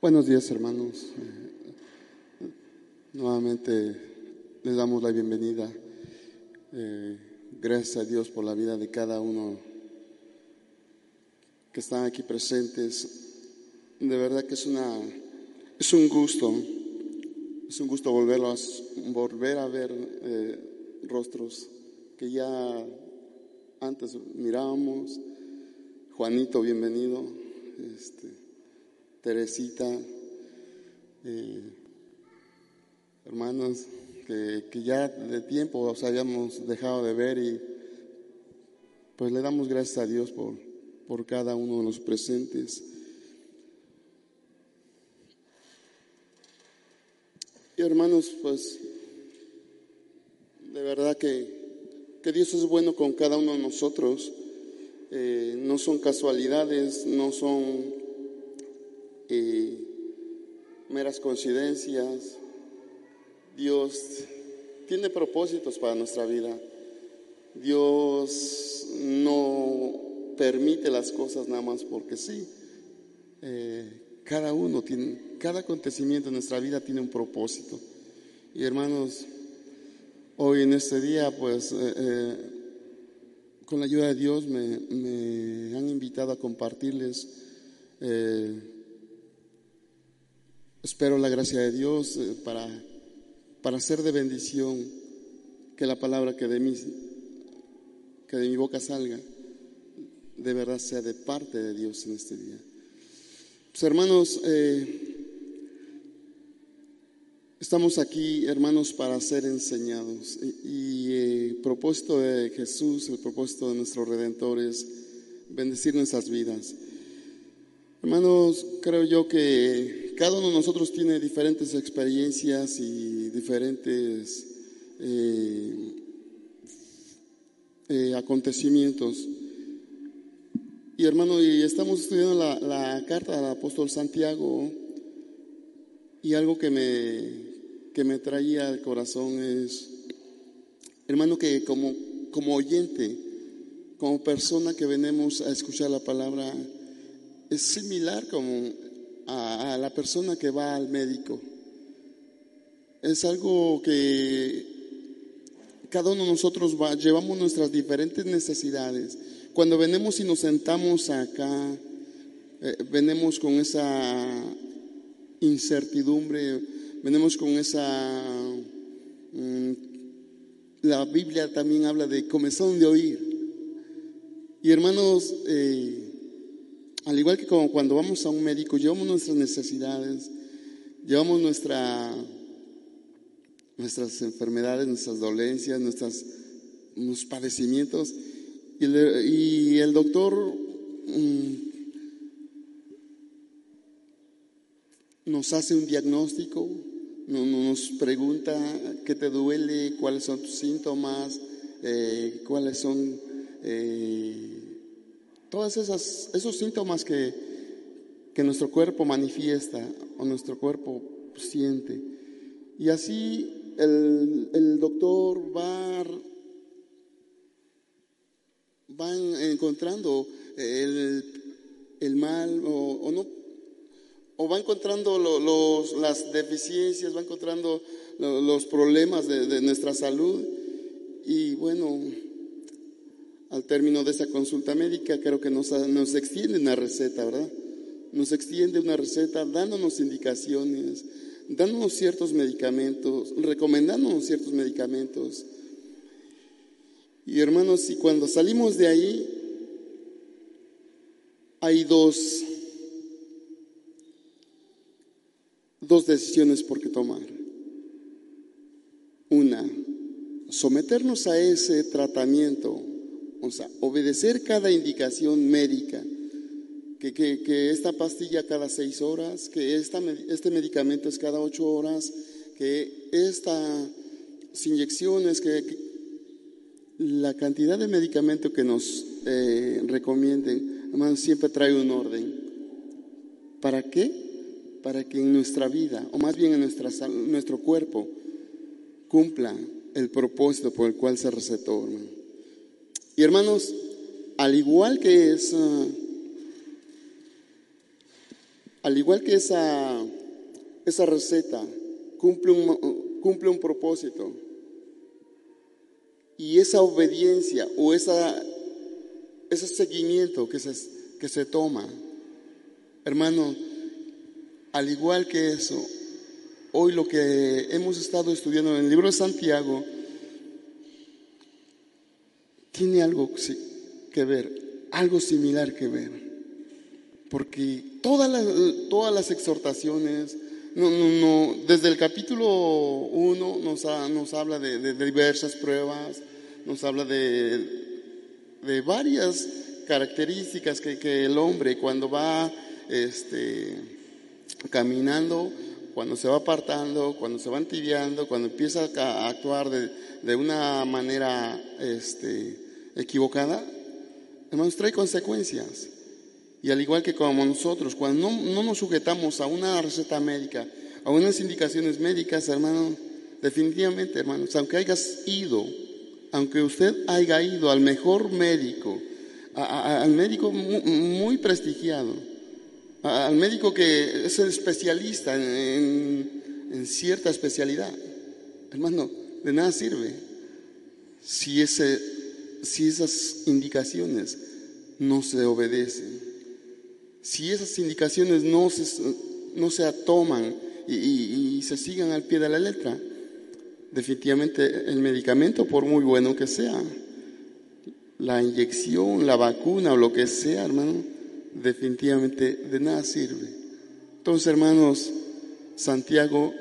Buenos días, hermanos. Eh, nuevamente les damos la bienvenida. Eh, gracias a Dios por la vida de cada uno que están aquí presentes. De verdad que es una es un gusto, es un gusto volverlos, volver a ver eh, rostros que ya antes mirábamos. Juanito, bienvenido. Este, Teresita, eh, hermanos que, ya de tiempo os habíamos dejado de ver y pues le damos gracias a Dios por, por cada uno de los presentes. Y hermanos, pues de verdad que, Dios es bueno con cada uno de nosotros. Eh, no son casualidades, no son meras coincidencias. Dios tiene propósitos para nuestra vida. Dios no permite las cosas nada más porque sí. Eh, cada uno tiene, cada acontecimiento en nuestra vida tiene un propósito. Y hermanos, hoy en este día, pues, eh, eh, con la ayuda de Dios me, me, han invitado a compartirles Espero la gracia de Dios eh, para, para ser de bendición, que la palabra que de, que de mi boca salga, de verdad sea de parte de Dios en este día. Pues hermanos, eh, estamos aquí, hermanos, para ser enseñados. Y, el propósito de Jesús, el propósito de nuestro Redentor es bendecir nuestras vidas. Hermanos, creo yo que cada uno de nosotros tiene diferentes experiencias y diferentes eh, eh, acontecimientos. Y hermano, y estamos estudiando la, carta del apóstol Santiago y algo que me, que me traía al corazón es, hermano, que como, como oyente, como persona que venimos a escuchar la palabra, es similar como a, la persona que va al médico. Es algo que cada uno de nosotros llevamos nuestras diferentes necesidades. Cuando venimos y nos sentamos acá, eh, venimos con esa incertidumbre, venimos con esa... Mm, la Biblia también habla de comezón de oír. Y hermanos, eh, al igual que como cuando vamos a un médico, llevamos nuestras necesidades, llevamos nuestra, nuestras enfermedades, nuestras dolencias, nuestros padecimientos, y, el doctor mm, nos hace un diagnóstico, nos pregunta qué te duele, cuáles son tus síntomas, eh, cuáles son... Eh, todos esos síntomas que, que nuestro cuerpo manifiesta o nuestro cuerpo siente. Y así el, el doctor va, va encontrando el, el mal o, no o va encontrando los, las deficiencias, va encontrando los problemas de, de, nuestra salud. Y bueno, al término de esa consulta médica, creo que nos, nos extiende una receta, ¿verdad? Nos extiende una receta dándonos indicaciones, dándonos ciertos medicamentos, recomendándonos ciertos medicamentos. Y hermanos, y cuando salimos de ahí, hay dos, dos decisiones por qué tomar. Una, someternos a ese tratamiento o sea, obedecer cada indicación médica, que, que, esta pastilla cada seis horas, que esta, este medicamento es cada ocho horas, que estas inyecciones, que, la cantidad de medicamento que nos eh, recomienden, además siempre trae un orden. ¿Para qué? Para que en nuestra vida, o más bien en nuestra, nuestro cuerpo, cumpla el propósito por el cual se recetó, hermano. Y hermanos, al igual que es, al igual que esa, esa receta cumple un, cumple un propósito, y esa obediencia o esa, ese seguimiento que se, que se toma, hermano, al igual que eso, hoy lo que hemos estado estudiando en el libro de Santiago tiene algo que ver, algo similar que ver, porque todas las, todas las exhortaciones, no, no, no, desde el capítulo 1 nos, nos habla de, de, diversas pruebas, nos habla de, de varias características que, que, el hombre cuando va este, caminando, cuando se va apartando, cuando se va entibiando, cuando empieza a actuar de, de una manera este, equivocada, hermanos, trae consecuencias. Y al igual que como nosotros, cuando no, no, nos sujetamos a una receta médica, a unas indicaciones médicas, hermano, definitivamente, hermanos, aunque hayas ido, aunque usted haya ido al mejor médico, al médico muy, muy prestigiado, al médico que es el especialista en cierta especialidad, hermano, de nada sirve si, ese, si esas indicaciones no se obedecen si esas indicaciones no se, no se toman y, y, y, se sigan al pie de la letra, definitivamente el medicamento, por muy bueno que sea, la inyección, la vacuna o lo que sea, hermano, definitivamente de nada sirve. Entonces, hermanos, Santiago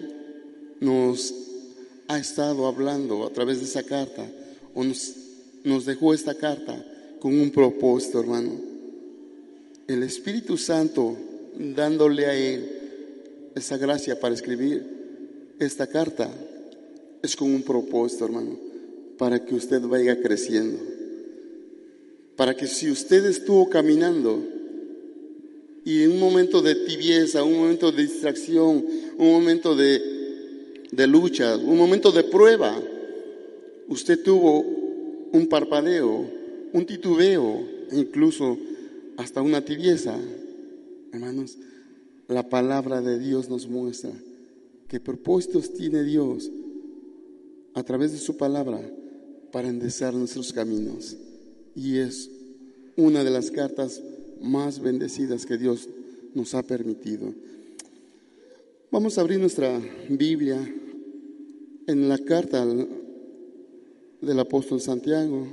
nos ha estado hablando a través de esa carta, o nos, nos dejó esta carta con un propósito, hermano el Espíritu Santo dándole a él esa gracia para escribir esta carta es con un propósito, hermano, para que usted vaya creciendo. Para que si usted estuvo caminando y en un momento de tibieza, un momento de distracción, un momento de, lucha, un momento de prueba, usted tuvo un parpadeo, un titubeo, incluso hasta una tibieza. Hermanos, la palabra de Dios nos muestra qué propósitos tiene Dios a través de su palabra para enderezar nuestros caminos. Y es una de las cartas más bendecidas que Dios nos ha permitido. Vamos a abrir nuestra Biblia en la carta del apóstol Santiago.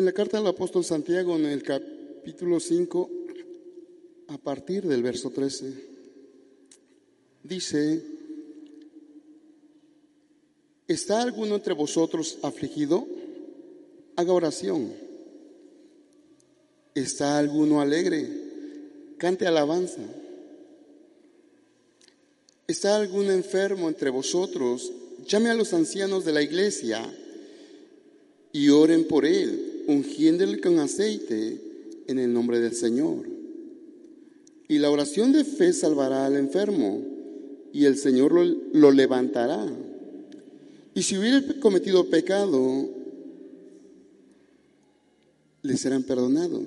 En la carta del apóstol Santiago, en el capítulo 5, a partir del verso 13, dice, ¿está alguno entre vosotros afligido? Haga oración. ¿Está alguno alegre? Cante alabanza. ¿Está algún enfermo entre vosotros? Llame a los ancianos de la iglesia y oren por él ungiéndole con aceite en el nombre del Señor. Y la oración de fe salvará al enfermo y el Señor lo, levantará. Y si hubiera cometido pecado, le serán perdonados.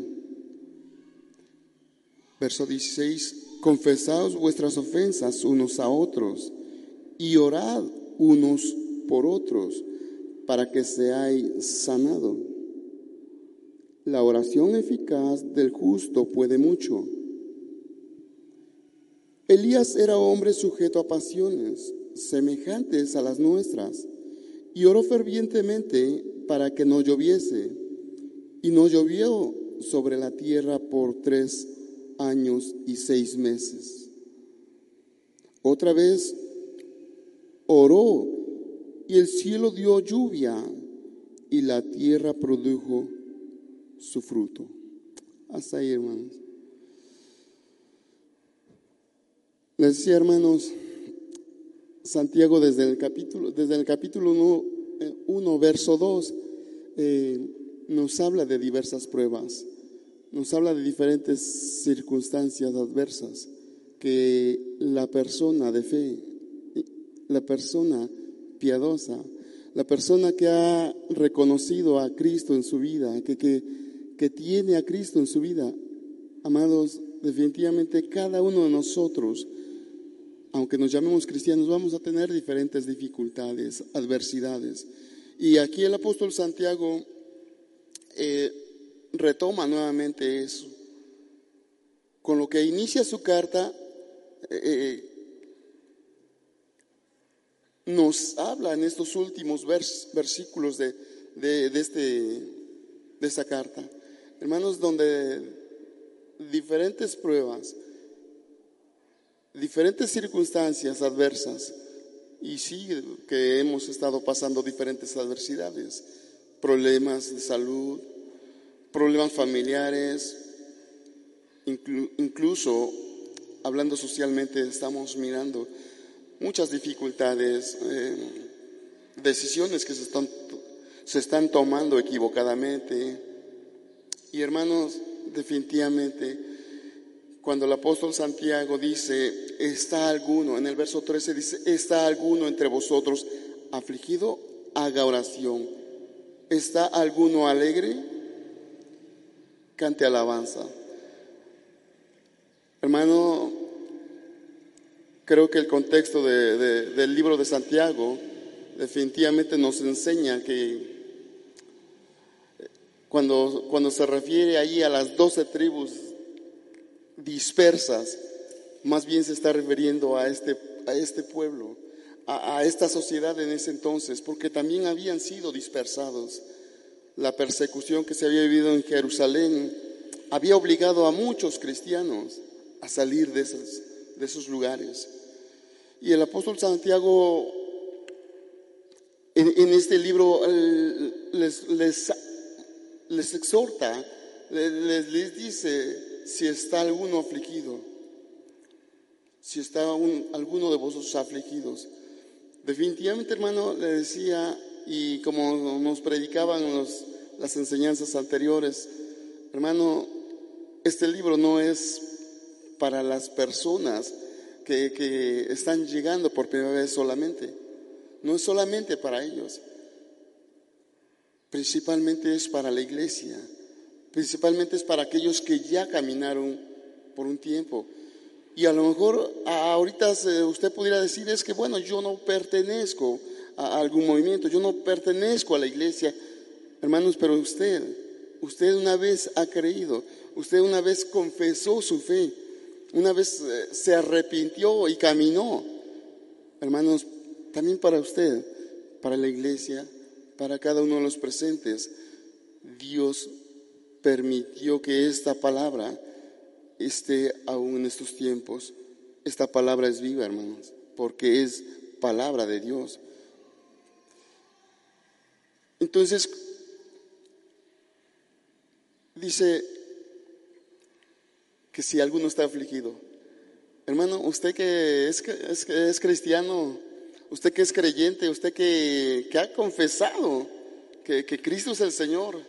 Verso 16, confesaos vuestras ofensas unos a otros y orad unos por otros para que seáis sanados. La oración eficaz del justo puede mucho. Elías era hombre sujeto a pasiones semejantes a las nuestras y oró fervientemente para que no lloviese. Y no llovió sobre la tierra por tres años y seis meses. Otra vez oró y el cielo dio lluvia y la tierra produjo su fruto. Hasta ahí, hermanos. Les decía, hermanos, Santiago desde el capítulo, desde el capítulo 1, verso 2, eh, nos habla de diversas pruebas, nos habla de diferentes circunstancias adversas que la persona de fe, la persona piadosa, la persona que ha reconocido a Cristo en su vida, que, que, que tiene a Cristo en su vida, amados, definitivamente cada uno de nosotros, aunque nos llamemos cristianos, vamos a tener diferentes dificultades, adversidades. Y aquí el apóstol Santiago eh, retoma nuevamente eso. Con lo que inicia su carta, eh, nos habla en estos últimos versículos de, de, este, de esta carta. Hermanos, donde diferentes pruebas, diferentes circunstancias adversas, y sí que hemos estado pasando diferentes adversidades, problemas de salud, problemas familiares, incluso hablando socialmente estamos mirando muchas dificultades, eh, decisiones que se están, se están tomando equivocadamente. Y hermanos, definitivamente, cuando el apóstol Santiago dice, está alguno, en el verso 13 dice, está alguno entre vosotros afligido, haga oración. ¿Está alguno alegre? Cante alabanza. Hermano, creo que el contexto del libro de Santiago definitivamente nos enseña que cuando, cuando se refiere ahí a las doce tribus dispersas, más bien se está refiriendo a este, a este pueblo, a, esta sociedad en ese entonces, porque también habían sido dispersados. La persecución que se había vivido en Jerusalén había obligado a muchos cristianos a salir de esos, de esos lugares. Y el apóstol Santiago en, este libro les, les, les exhorta, les, dice si está alguno afligido, si está alguno de vosotros afligidos. Definitivamente, hermano, le decía, y como nos predicaban las enseñanzas anteriores, hermano, este libro no es para las personas que, están llegando por primera vez solamente. No es solamente para ellos. Principalmente es para la iglesia. Principalmente es para aquellos que ya caminaron por un tiempo. Y a lo mejor ahorita usted pudiera decir es que, bueno, yo no pertenezco a algún movimiento, yo no pertenezco a la iglesia. Hermanos, pero usted, usted una vez ha creído, usted una vez confesó su fe, una vez eh, se arrepintió y caminó. Hermanos, también para usted, para la iglesia, para cada uno de los presentes, Dios permitió que esta palabra esté aún en estos tiempos. Esta palabra es viva, hermanos, porque es palabra de Dios. Entonces, dice que si alguno está afligido. Hermano, usted que es, es, es cristiano, usted que es creyente, usted que, ha confesado que, Cristo es el Señor,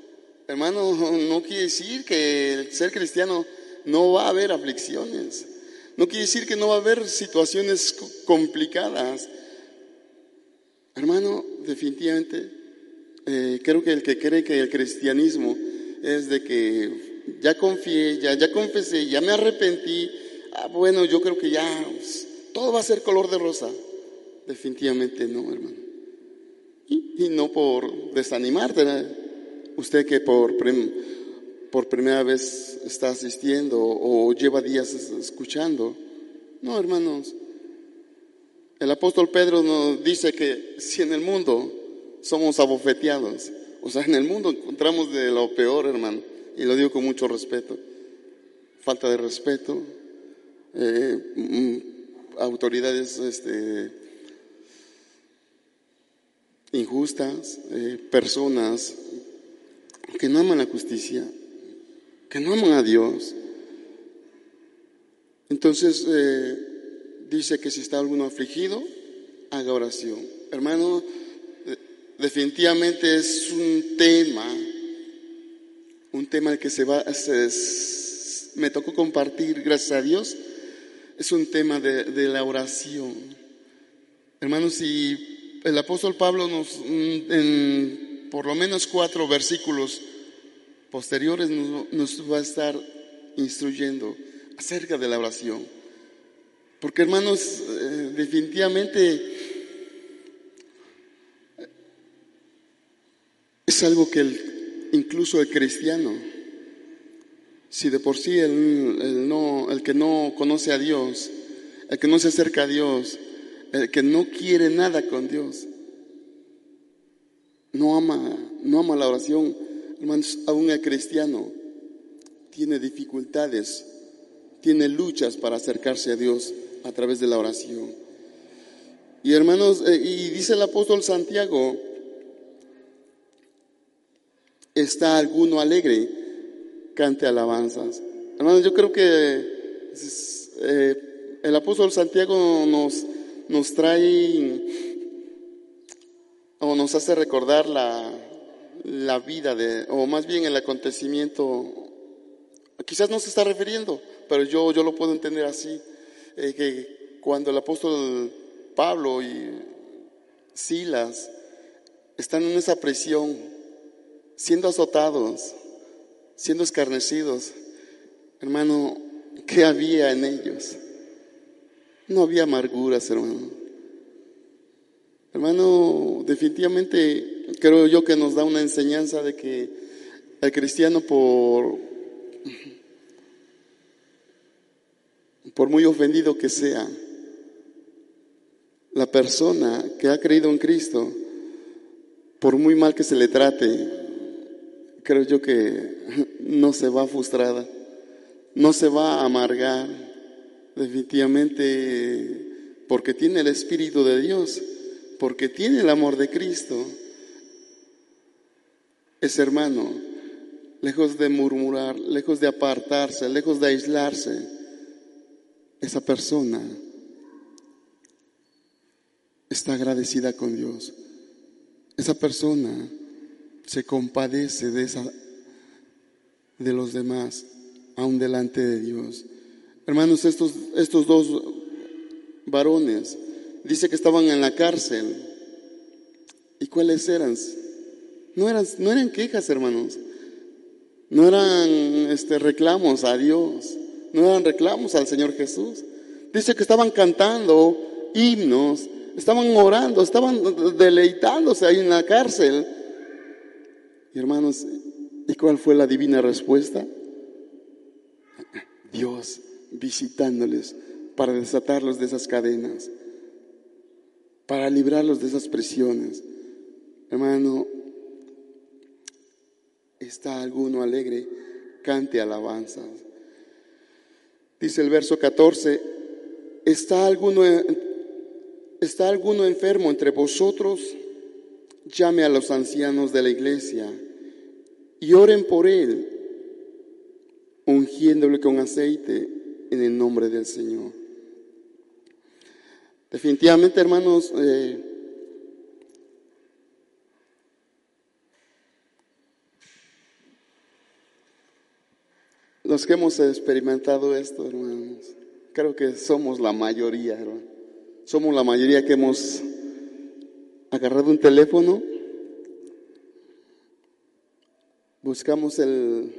hermano, no quiere decir que el ser cristiano no va a haber aflicciones, no quiere decir que no va a haber situaciones complicadas. Hermano, definitivamente, eh, creo que el que cree que el cristianismo es de que ya confié, ya, ya confesé, ya me arrepentí, ah, bueno, yo creo que ya pues, todo va a ser color de rosa. Definitivamente no, hermano. Y, no por desanimarte, usted que por, por primera vez está asistiendo o lleva días escuchando. No, hermanos. El apóstol Pedro nos dice que si en el mundo somos abofeteados, o sea, en el mundo encontramos de lo peor, hermano y lo digo con mucho respeto, falta de respeto, eh, mm, autoridades este, injustas, eh, personas que no aman la justicia, que no aman a Dios. Entonces eh, dice que si está alguno afligido, haga oración. Hermano, definitivamente es un tema, un tema que se va, me tocó compartir, gracias a Dios, es un tema de, de la oración. Hermanos, si el apóstol Pablo nos, mm, en por lo menos cuatro versículos posteriores nos, va a estar instruyendo acerca de la oración. Porque hermanos, eh, definitivamente es algo que el, incluso el cristiano, si de por sí el, no, el que no conoce a Dios, el que no se acerca a Dios, el que no quiere nada con Dios, no ama, no ama la oración, hermanos, aún el cristiano tiene dificultades, tiene luchas para acercarse a Dios a través de la oración. Y hermanos, eh, y dice el apóstol Santiago, ¿está alguno alegre? Cante alabanzas. Hermanos, yo creo que eh, el apóstol Santiago nos, nos trae o nos hace recordar la, la vida de, o más bien el acontecimiento, quizás no se está refiriendo, pero yo, yo lo puedo entender así, eh, que cuando el apóstol Pablo y Silas están en esa prisión, siendo azotados, siendo escarnecidos, hermano, ¿qué había en ellos? No había amarguras, hermano. Hermano, definitivamente creo yo que nos da una enseñanza de que el cristiano por por muy ofendido que sea, la persona que ha creído en Cristo, por muy mal que se le trate, creo yo que no se va frustrada, no se va a amargar, definitivamente, porque tiene el Espíritu de Dios, porque tiene el amor de Cristo. Ese hermano, lejos de murmurar, lejos de apartarse, lejos de aislarse, esa persona está agradecida con Dios. Esa persona se compadece de esa de los demás aún delante de Dios. Hermanos, estos estos dos varones dice que estaban en la cárcel. ¿Y cuáles eran? No eran no eran quejas, hermanos. No eran este reclamos a Dios no eran reclamos al Señor Jesús. Dice que estaban cantando himnos, estaban orando, estaban deleitándose ahí en la cárcel. Y hermanos, ¿y cuál fue la divina respuesta? Dios visitándoles para desatarlos de esas cadenas, para librarlos de esas prisiones. Hermano, ¿está alguno alegre? Cante alabanzas. Dice el verso 14, ¿está alguno, ¿está alguno enfermo entre vosotros? Llame a los ancianos de la iglesia y oren por él, ungiéndole con aceite en el nombre del Señor. Definitivamente, hermanos, eh, Los que hemos experimentado esto, hermanos, creo que somos la mayoría. Somos la mayoría que hemos agarrado un teléfono, buscamos el,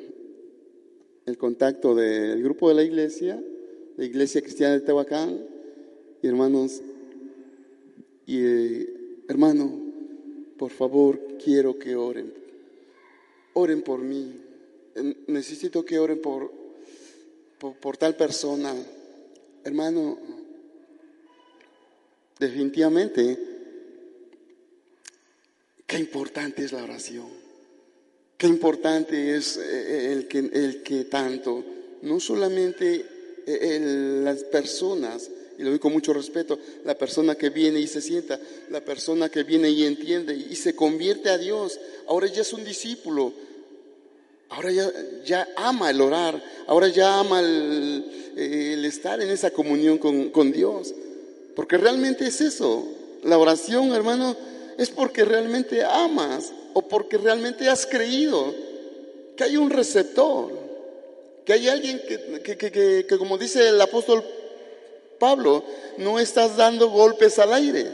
el contacto del grupo de la iglesia, la iglesia cristiana de Tehuacán, y hermanos, y eh, hermano, por favor, quiero que oren. Oren por mí necesito que oren por, por, tal persona. Hermano, definitivamente, qué importante es la oración. Qué importante es eh, el que, el que tanto, no solamente eh, las personas, y lo digo con mucho respeto, la persona que viene y se sienta, la persona que viene y entiende y se convierte a Dios, ahora ya es un discípulo, Ahora ya, ya ama el orar, ahora ya ama el, el estar en esa comunión con, con Dios. Porque realmente es eso. La oración, hermano, es porque realmente amas o porque realmente has creído que hay un receptor, que hay alguien que, que, que, que, como dice el apóstol Pablo, no estás dando golpes al aire.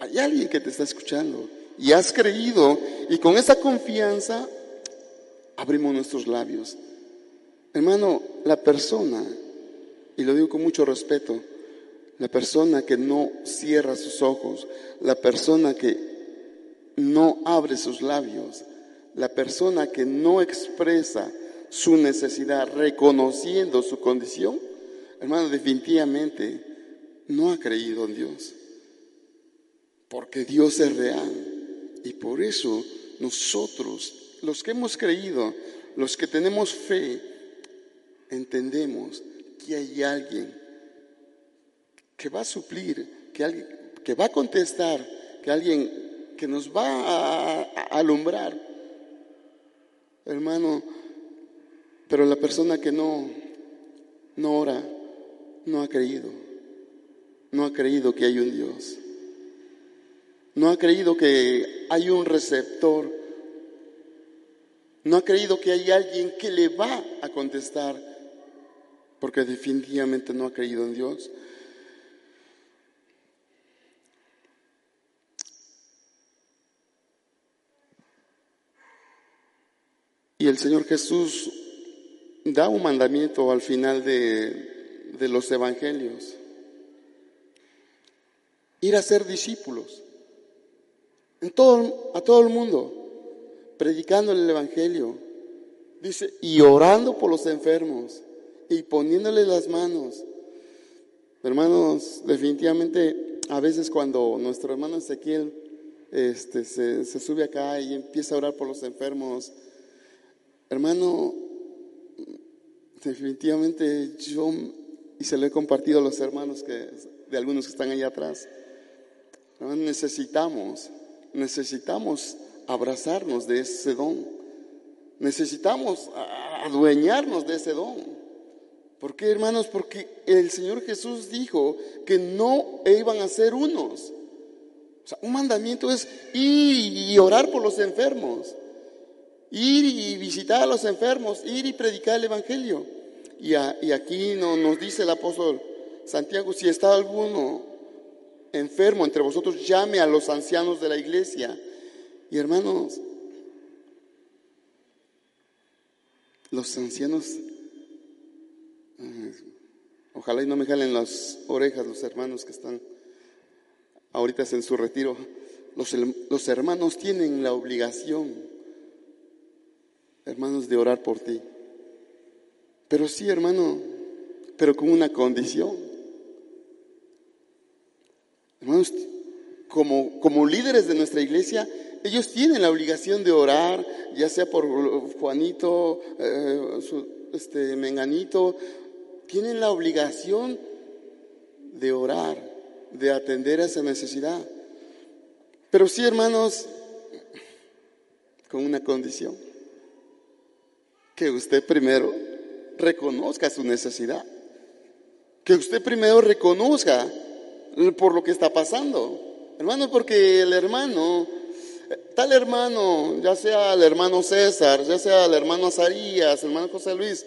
Hay alguien que te está escuchando y has creído y con esa confianza abrimos nuestros labios. Hermano, la persona, y lo digo con mucho respeto, la persona que no cierra sus ojos, la persona que no abre sus labios, la persona que no expresa su necesidad reconociendo su condición, hermano, definitivamente no ha creído en Dios. Porque Dios es real. Y por eso nosotros, los que hemos creído, los que tenemos fe, entendemos que hay alguien que va a suplir, que, alguien, que va a contestar, que alguien que nos va a, alumbrar. Hermano, pero la persona que no, no ora, no ha creído. No ha creído que hay un Dios. No ha creído que hay un receptor. No ha creído que hay alguien que le va a contestar. Porque definitivamente no ha creído en Dios. Y el Señor Jesús da un mandamiento al final de, de los evangelios. Ir a ser discípulos en todo, a todo el mundo, predicando el Evangelio. Dice, y orando por los enfermos y poniéndole las manos. Hermanos, definitivamente, a veces cuando nuestro hermano Ezequiel este, se, se sube acá y empieza a orar por los enfermos, hermano, definitivamente yo, y se lo he compartido a los hermanos que, de algunos que están allá atrás, necesitamos, necesitamos abrazarnos de ese don, necesitamos adueñarnos de ese don. ¿Por qué, hermanos? Porque el Señor Jesús dijo que no iban a ser unos. O sea, un mandamiento es ir y orar por los enfermos. Ir y visitar a los enfermos, ir y predicar el Evangelio. Y, y aquí no, nos dice el apóstol Santiago, si está alguno enfermo entre vosotros, llame a los ancianos de la iglesia. Y hermanos, los ancianos, eh, ojalá y no me jalen las orejas los hermanos que están ahorita en su retiro. Los hermanos tienen la obligación hermanos, de orar por ti. Pero sí, hermano, pero con una condición. Hermanos, como, como líderes de nuestra iglesia, ellos tienen la obligación de orar, ya sea por Juanito, eh, este, Menganito, tienen la obligación de orar, de atender a esa necesidad. Pero sí, hermanos, con una condición que usted primero reconozca su necesidad, que usted primero reconozca por lo que está pasando. Hermano, porque el hermano, tal hermano, ya sea el hermano César, ya sea el hermano Azarías, el hermano José Luis,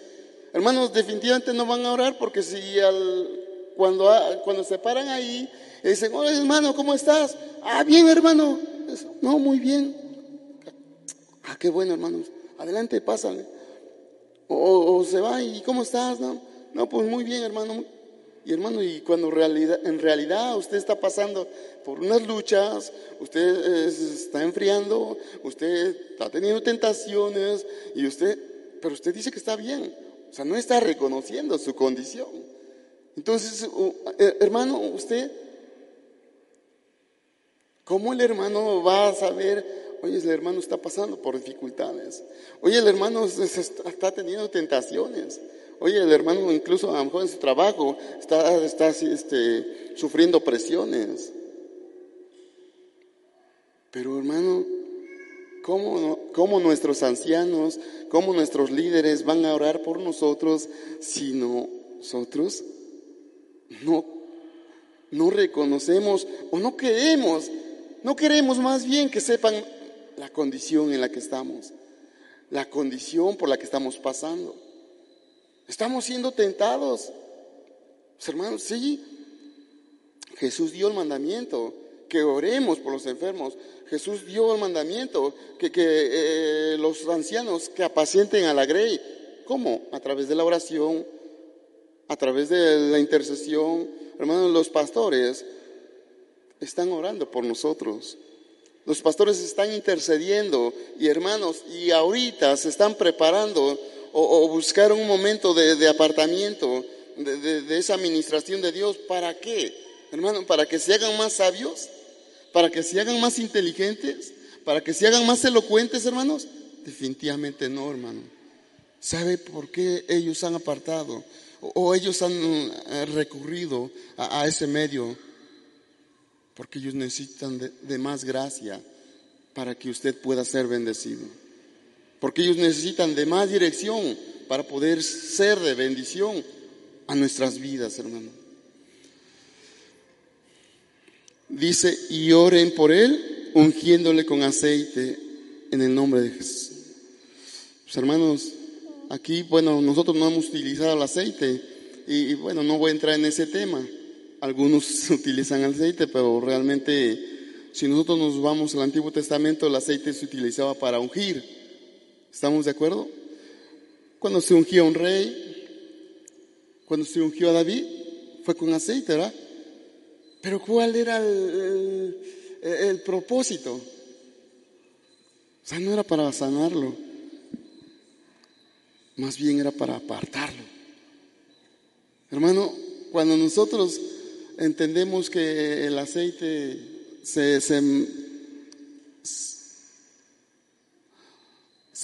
hermanos definitivamente no van a orar porque si al, cuando, cuando se paran ahí y dicen, hola hermano, ¿cómo estás? Ah, bien hermano. No, muy bien. Ah, qué bueno hermano. Adelante, pásale. O, se va y ¿cómo estás? No, no, pues muy bien, hermano. Y hermano, y cuando en realidad usted está pasando por unas luchas, usted está enfriando, usted está teniendo tentaciones, y usted, pero usted dice que está bien. O sea, no está reconociendo su condición. Entonces, eh, hermano, usted, ¿cómo el hermano va a saber Oye, el hermano está pasando por dificultades. Oye, el hermano está teniendo tentaciones. Oye, el hermano incluso a lo mejor en su trabajo está, está este, sufriendo presiones. Pero hermano, ¿cómo, ¿cómo, nuestros ancianos, cómo nuestros líderes van a orar por nosotros si nosotros no, no reconocemos o no queremos, no queremos más bien que sepan la condición en la que estamos, la condición por la que estamos pasando. Estamos siendo tentados. hermanos, sí, Jesús dio el mandamiento que oremos por los enfermos. Jesús dio el mandamiento que, eh, los ancianos que apacienten a la grey. ¿Cómo? A través de la oración, a través de la intercesión. Hermanos, los pastores están orando por nosotros. Los pastores están intercediendo y hermanos, y ahorita se están preparando o, buscar un momento de, apartamiento de, de esa administración de Dios. ¿Para qué? Hermano, para que se hagan más sabios, para que se hagan más inteligentes, para que se hagan más elocuentes, hermanos. Definitivamente no, hermano. ¿Sabe por qué ellos han apartado o, ellos han eh, recurrido a, ese medio? Porque ellos necesitan de más gracia para que usted pueda ser bendecido. Porque ellos necesitan de más dirección para poder ser de bendición a nuestras vidas, hermano. Dice, y oren por él, ungiéndole con aceite en el nombre de Jesús. Pues hermanos, aquí, bueno, nosotros no hemos utilizado el aceite y, bueno, no voy a entrar en ese tema. Algunos utilizan aceite, pero realmente si nosotros nos vamos al Antiguo Testamento, el aceite se utilizaba para ungir. ¿Estamos de acuerdo? Cuando se ungió a un rey, cuando se ungió a David, fue con aceite, ¿verdad? Pero ¿cuál era el, propósito? O sea, no era para sanarlo, más bien era para apartarlo. Hermano, cuando nosotros entendemos que el aceite se, se,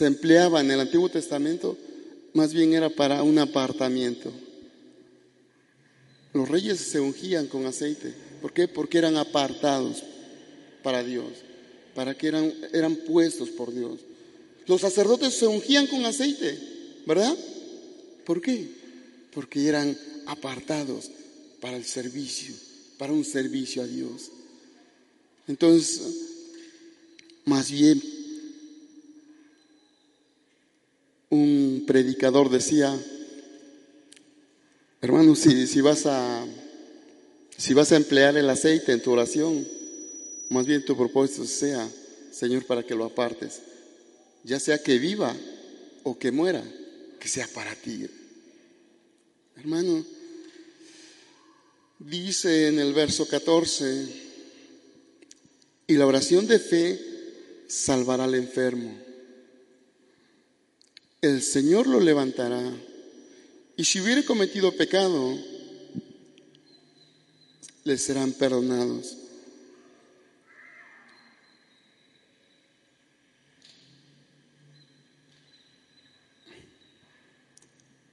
empleaba en el Antiguo Testamento, más bien era para un apartamiento. Los reyes se ungían con aceite. ¿Por qué? Porque eran apartados para Dios, para que eran, eran puestos por Dios. Los sacerdotes se ungían con aceite, ¿verdad? ¿Por qué? Porque eran apartados para el servicio, para un servicio a Dios. Entonces, más bien, un predicador decía, hermano, si, vas a si vas a emplear el aceite en tu oración, más bien tu propósito sea, Señor, para que lo apartes. Ya sea que viva o que muera, que sea para ti. Hermano, dice en el verso 14, y la oración de fe salvará al enfermo. El Señor lo levantará. Y si hubiere cometido pecado, les serán perdonados.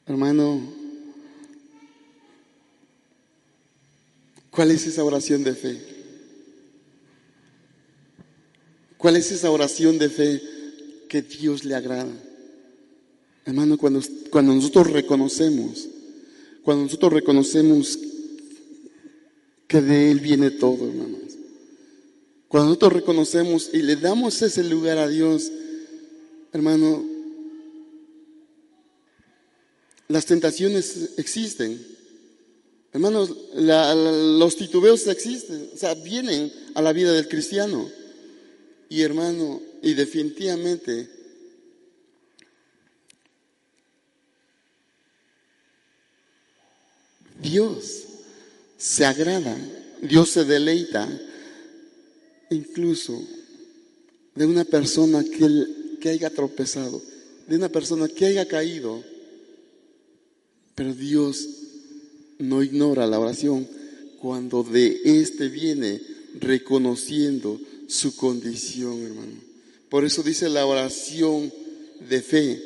Hermano, ¿cuál es esa oración de fe? ¿Cuál es esa oración de fe que Dios le agrada? Hermano, cuando, cuando nosotros reconocemos, cuando nosotros reconocemos que de Él viene todo, hermanos. Cuando nosotros reconocemos y le damos ese lugar a Dios, hermano, las tentaciones existen. Hermanos, los titubeos existen, o sea, vienen a la vida del cristiano. Y hermano, y definitivamente, Dios se agrada, Dios se deleita incluso de una persona que, que haya tropezado, de una persona que haya caído, pero Dios no ignora la oración cuando de éste viene reconociendo su condición, hermano. Por eso dice la oración de fe.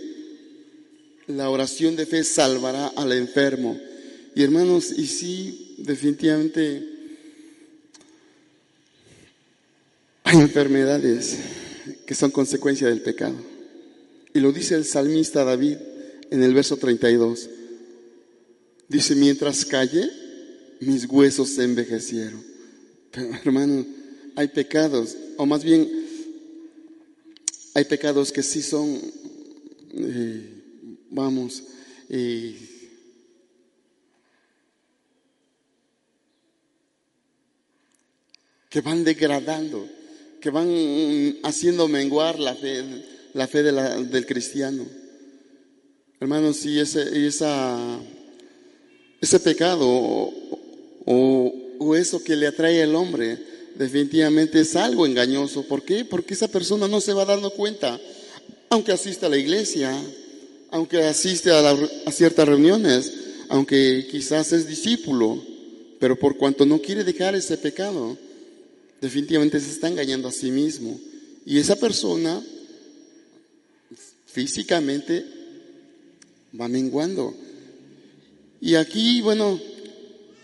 La oración de fe salvará al enfermo. Y hermanos, y sí, definitivamente hay enfermedades que son consecuencia del pecado. Y lo dice el salmista David en el verso 32. Dice, mientras callé, mis huesos se envejecieron. Pero hermano, hay pecados, o más bien, hay pecados que sí son, eh, vamos, eh, que van degradando, que van haciendo menguar la fe, la fe del cristiano. Hermanos, si ese, esa, ese pecado o, eso que le atrae al hombre definitivamente es algo engañoso. ¿Por qué? Porque esa persona no se va dando cuenta, aunque asiste a la iglesia, aunque asiste a ciertas reuniones, aunque quizás es discípulo, pero por cuanto no quiere dejar ese pecado, definitivamente se está engañando a sí mismo. Y esa persona físicamente va menguando. Y aquí, bueno,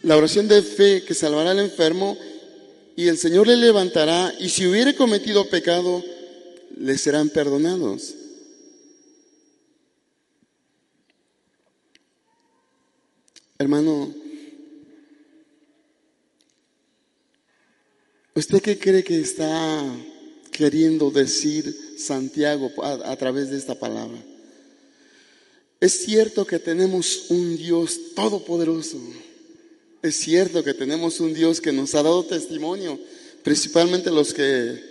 la oración de fe que salvará al enfermo y el Señor le levantará y si hubiere cometido pecado, le serán perdonados. Hermano, ¿usted qué cree que está queriendo decir Santiago a, través de esta palabra? Es cierto que tenemos un Dios todopoderoso. Es cierto que tenemos un Dios que nos ha dado testimonio, principalmente los que,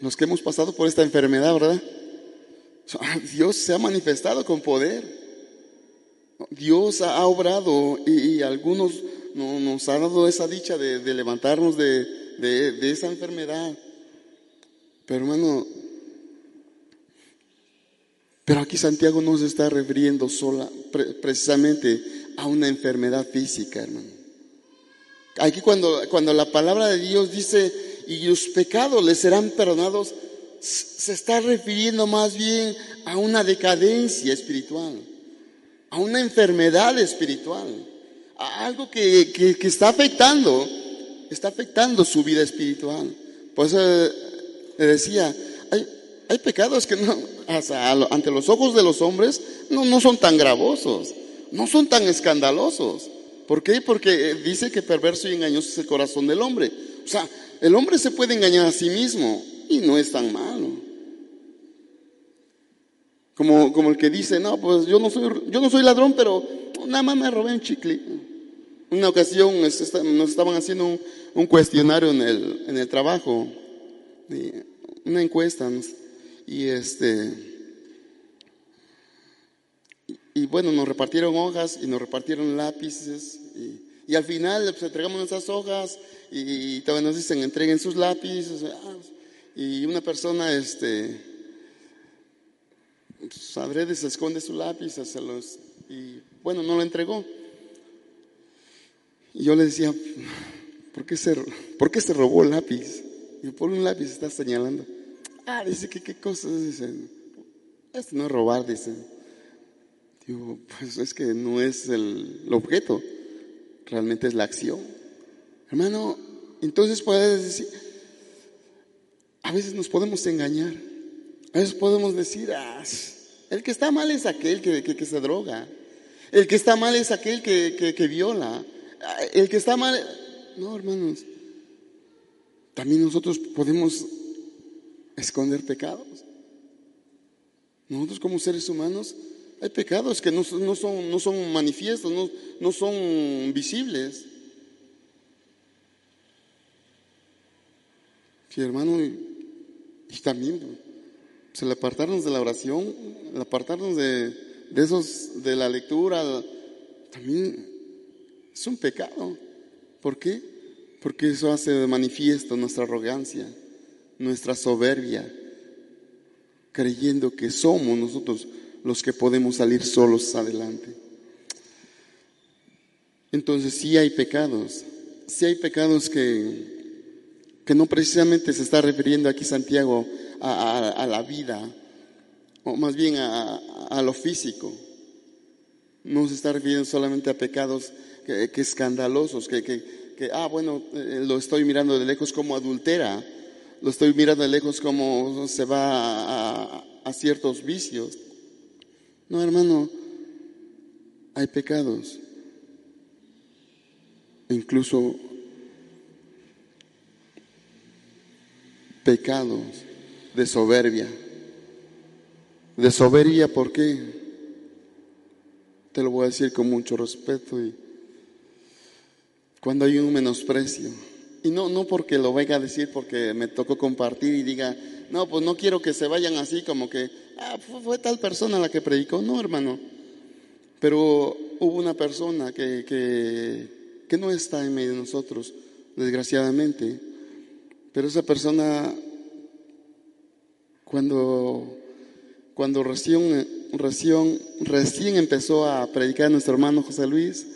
los que hemos pasado por esta enfermedad, ¿verdad? Dios se ha manifestado con poder. Dios ha obrado y, algunos nos ha dado esa dicha de, levantarnos de, esa enfermedad. Pero hermano, pero aquí Santiago no se está refiriendo sola, precisamente a una enfermedad física, hermano. Aquí cuando, cuando la palabra de Dios dice, y los pecados les serán perdonados, se está refiriendo más bien a una decadencia espiritual a una enfermedad espiritual, a algo que, que, está afectando, está afectando su vida espiritual. Por eso eh, le decía, hay, pecados que no, ante los ojos de los hombres no, no son tan gravosos, no son tan escandalosos. ¿Por qué? Porque eh, dice que perverso y engañoso es el corazón del hombre. O sea, el hombre se puede engañar a sí mismo y no es tan malo. Como, como el que dice, no, pues yo no soy, yo no soy ladrón, pero nada más me robé un chicle. Una ocasión nos estaban haciendo un, cuestionario en el, en el trabajo, una encuesta, y este, y, bueno, nos repartieron hojas y nos repartieron lápices, y, al final pues, entregamos esas hojas y, y nos dicen entreguen sus lápices, ah, y una persona, este, de se esconde su lápiz, los, y bueno, no lo entregó. Y yo le decía, ¿por qué se, ¿por qué se robó el lápiz? Y por un lápiz está señalando. Ah, dice que qué cosas, dice, esto no es robar, dice. Digo, pues es que no es el, objeto, realmente es la acción. Hermano, entonces puedes decir, a veces nos podemos engañar, a veces podemos decir, ah, el que está mal es aquel que, se droga. El que está mal es aquel que, viola. El que está mal... No, hermanos. También nosotros podemos esconder pecados. Nosotros como seres humanos hay pecados que no, son, no son manifiestos, no, no son visibles. Sí, hermano, y también el apartarnos de la oración, el apartarnos de, de esos, de la lectura, también es un pecado. ¿Por qué? Porque eso hace manifiesto nuestra arrogancia, nuestra soberbia, creyendo que somos nosotros los que podemos salir solos adelante. Entonces sí hay pecados, sí hay pecados que, que no precisamente se está refiriendo aquí Santiago a, la vida, o más bien a, lo físico. No se está refiriendo solamente a pecados que, escandalosos, que, que, ah, bueno, eh, lo estoy mirando de lejos como adultera, lo estoy mirando lejos como se va a, ciertos vicios. No, hermano, hay pecados, incluso pecados de soberbia. De soberbia, ¿por qué? Te lo voy a decir con mucho respeto y cuando hay un menosprecio. Y no, no porque lo venga a decir porque me tocó compartir y diga, no, pues no quiero que se vayan así como que, ah, fue, tal persona la que predicó. No, hermano. Pero hubo una persona que, que, que no está en medio de nosotros, desgraciadamente. Pero esa persona, cuando, cuando recién, recién, recién empezó a predicar a nuestro hermano José Luis,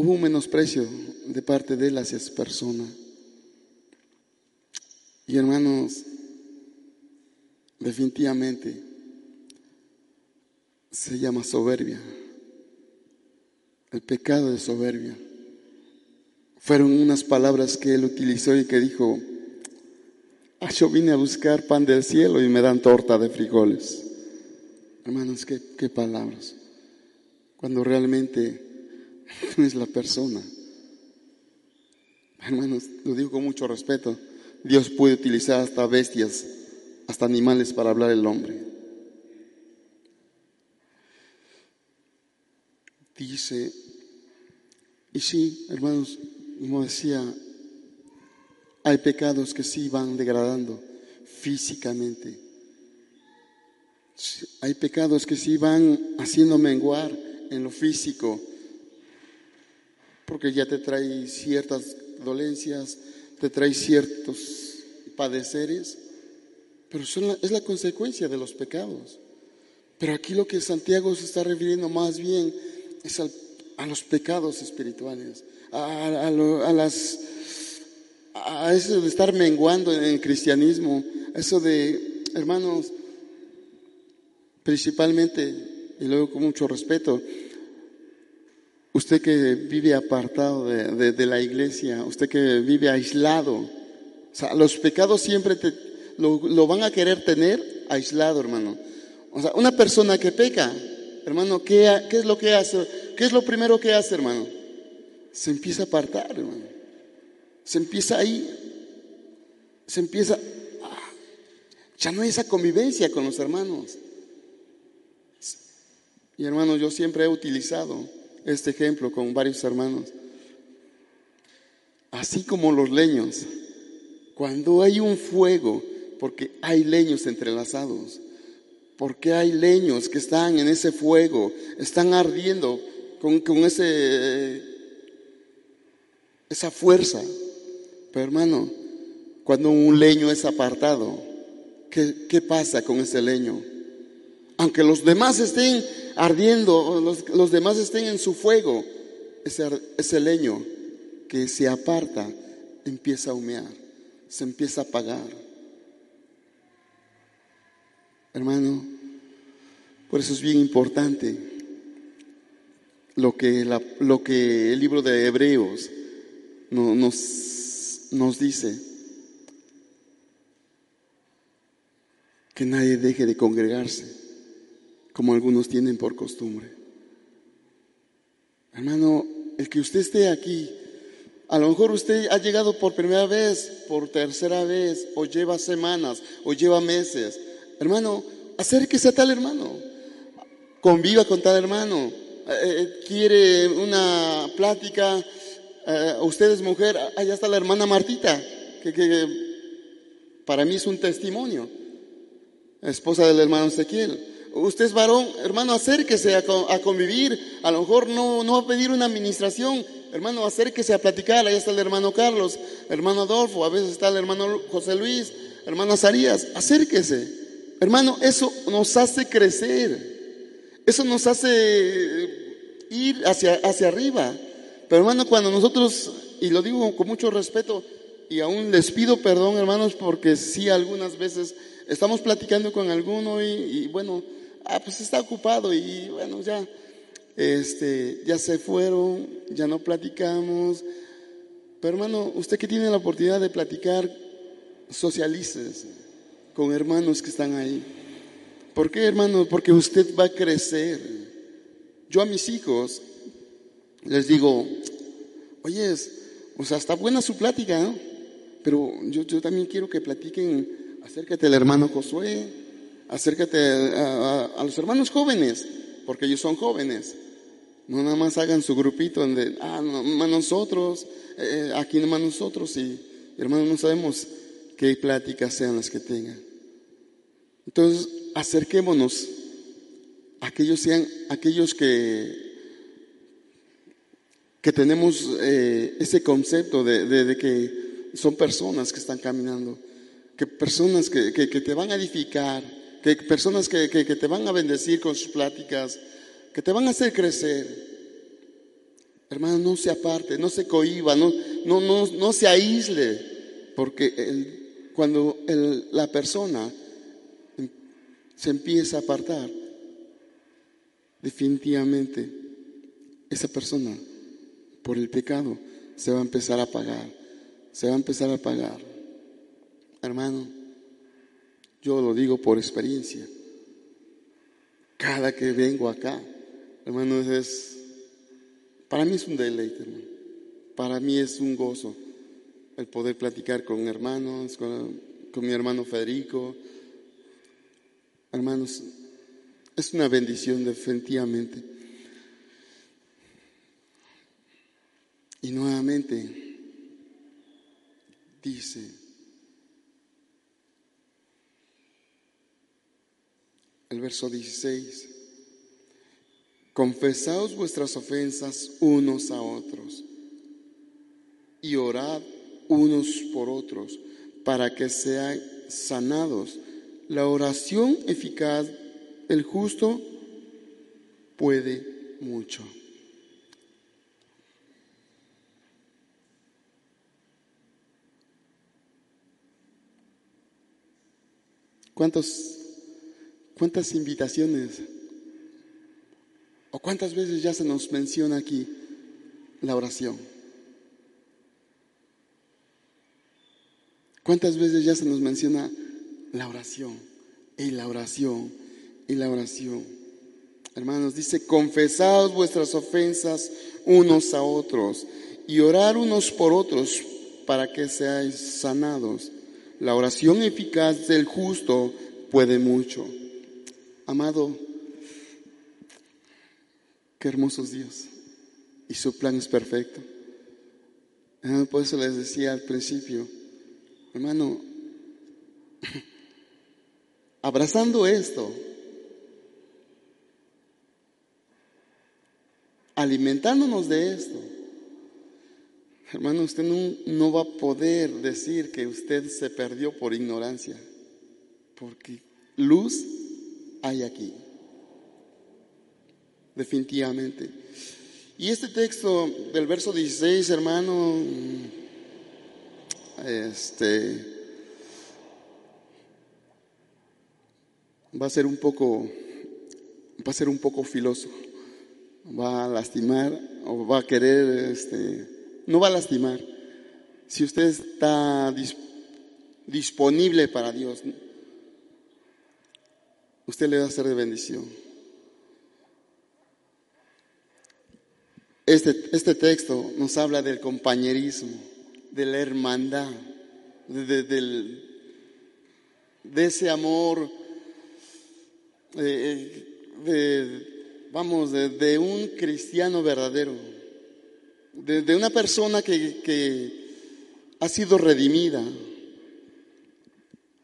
hubo un menosprecio de parte de él hacia esa persona. Y hermanos, definitivamente se llama soberbia. El pecado de soberbia. Fueron unas palabras que él utilizó y que dijo, ah, yo vine a buscar pan del cielo y me dan torta de frijoles. Hermanos, qué, qué palabras. Cuando realmente no es la persona. Hermanos, lo digo con mucho respeto. Dios puede utilizar hasta bestias, hasta animales para hablar el hombre. Dice, y sí, hermanos, como decía, hay pecados que sí van degradando físicamente. Hay pecados que sí van haciendo menguar en lo físico, porque ya te trae ciertas dolencias, te trae ciertos padeceres, pero es la consecuencia de los pecados. Pero aquí lo que Santiago se está refiriendo más bien es a los pecados espirituales, a, las, a eso de estar menguando en el cristianismo, eso de, hermanos, principalmente, y luego con mucho respeto, Usted que vive apartado de, la iglesia, usted que vive aislado, o sea, los pecados siempre te, lo, van a querer tener aislado, hermano. O sea, una persona que peca, hermano, ¿qué, ¿qué, es lo que hace? ¿Qué es lo primero que hace, hermano? Se empieza a apartar, hermano. Se empieza ahí, se empieza, ya no hay esa convivencia con los hermanos. Y hermano, yo siempre he utilizado este ejemplo con varios hermanos. Así como los leños, cuando hay un fuego, porque hay leños entrelazados, porque hay leños que están en ese fuego, están ardiendo con, ese, esa fuerza. Pero hermano, cuando un leño es apartado, ¿qué, qué pasa con ese leño? Aunque los demás estén ardiendo, los, demás estén en su fuego, ese, leño que se aparta empieza a humear, se empieza a apagar. Hermano, por eso es bien importante lo que, lo que el libro de Hebreos nos, nos dice. Que nadie deje de congregarse como algunos tienen por costumbre. Hermano, el que usted esté aquí, a lo mejor usted ha llegado por primera vez, por tercera vez, o lleva semanas, o lleva meses. Hermano, acérquese a tal hermano, conviva con tal hermano, eh, eh, quiere una plática, eh, usted es mujer, allá está la hermana Martita, que, que para mí es un testimonio, esposa del hermano Ezequiel usted es varón, hermano, acérquese a, convivir. A lo mejor no, no va a pedir una administración, hermano, acérquese a platicar. Ahí está el hermano Carlos, hermano Adolfo, a veces está el hermano José Luis, hermano Zarías. Acérquese. Hermano, eso nos hace crecer. Eso nos hace ir hacia, hacia arriba. Pero hermano, cuando nosotros, y lo digo con mucho respeto, y aún les pido perdón, hermanos, porque sí algunas veces estamos platicando con alguno y bueno, ah, pues está ocupado y bueno, ya, este, ya se fueron, ya no platicamos. Pero hermano, usted que tiene la oportunidad de platicar, socialices con hermanos que están ahí. ¿Por qué, hermano? Porque usted va a crecer. Yo a mis hijos les digo, oye, o sea, está buena su plática. Pero yo, yo también quiero que platiquen, acércate al hermano Josué, acércate a, los hermanos jóvenes, porque ellos son jóvenes. No nada más hagan su grupito donde, ah, no, nosotros, eh, aquí nomás nosotros, y hermanos no sabemos qué pláticas sean las que tengan. Entonces, acerquémonos a aquellos sean aquellos que, que tenemos eh, ese concepto de, que son personas que están caminando, que personas que, te van a edificar, que personas que, te van a bendecir con sus pláticas, que te van a hacer crecer. Hermano, no se aparte, no se cohiba, no, no, no, no se aísle, porque el, cuando la persona se empieza a apartar, definitivamente esa persona por el pecado se va a empezar a pagar, se va a empezar a pagar. Hermano, yo lo digo por experiencia. Cada que vengo acá, hermano, es, para mí es un deleite, hermano. Para mí es un gozo el poder platicar con hermanos, con mi hermano Federico, Hermanos, es una bendición definitivamente. Y nuevamente dice, el verso 16, confesaos vuestras ofensas unos a otros y orad unos por otros para que sean sanados. La oración eficaz el justo puede mucho. ¿Cuántos, ¿Cuántas invitaciones o cuántas veces ya se nos menciona aquí la oración? ¿Cuántas veces ya se nos menciona la oración y la oración y la oración. Hermanos, dice, confesaos vuestras ofensas unos a otros y orar unos por otros para que seáis sanados. La oración eficaz del justo puede mucho. Amado, qué hermosos Dios. Y su plan es perfecto. Por eso les decía al principio, hermano, abrazando esto, alimentándonos de esto, hermano, usted no, va a poder decir que usted se perdió por ignorancia, porque luz hay aquí, definitivamente. Y este texto del verso 16, hermano, este va a ser un poco, va a ser un poco filoso, va a lastimar o va a querer, este, no va a lastimar. Si usted está disponible para Dios, usted le va a ser de bendición. Este, este texto nos habla del compañerismo, de la hermandad, de, de ese amor de, vamos, de, un cristiano verdadero, de, una persona que, que ha sido redimida.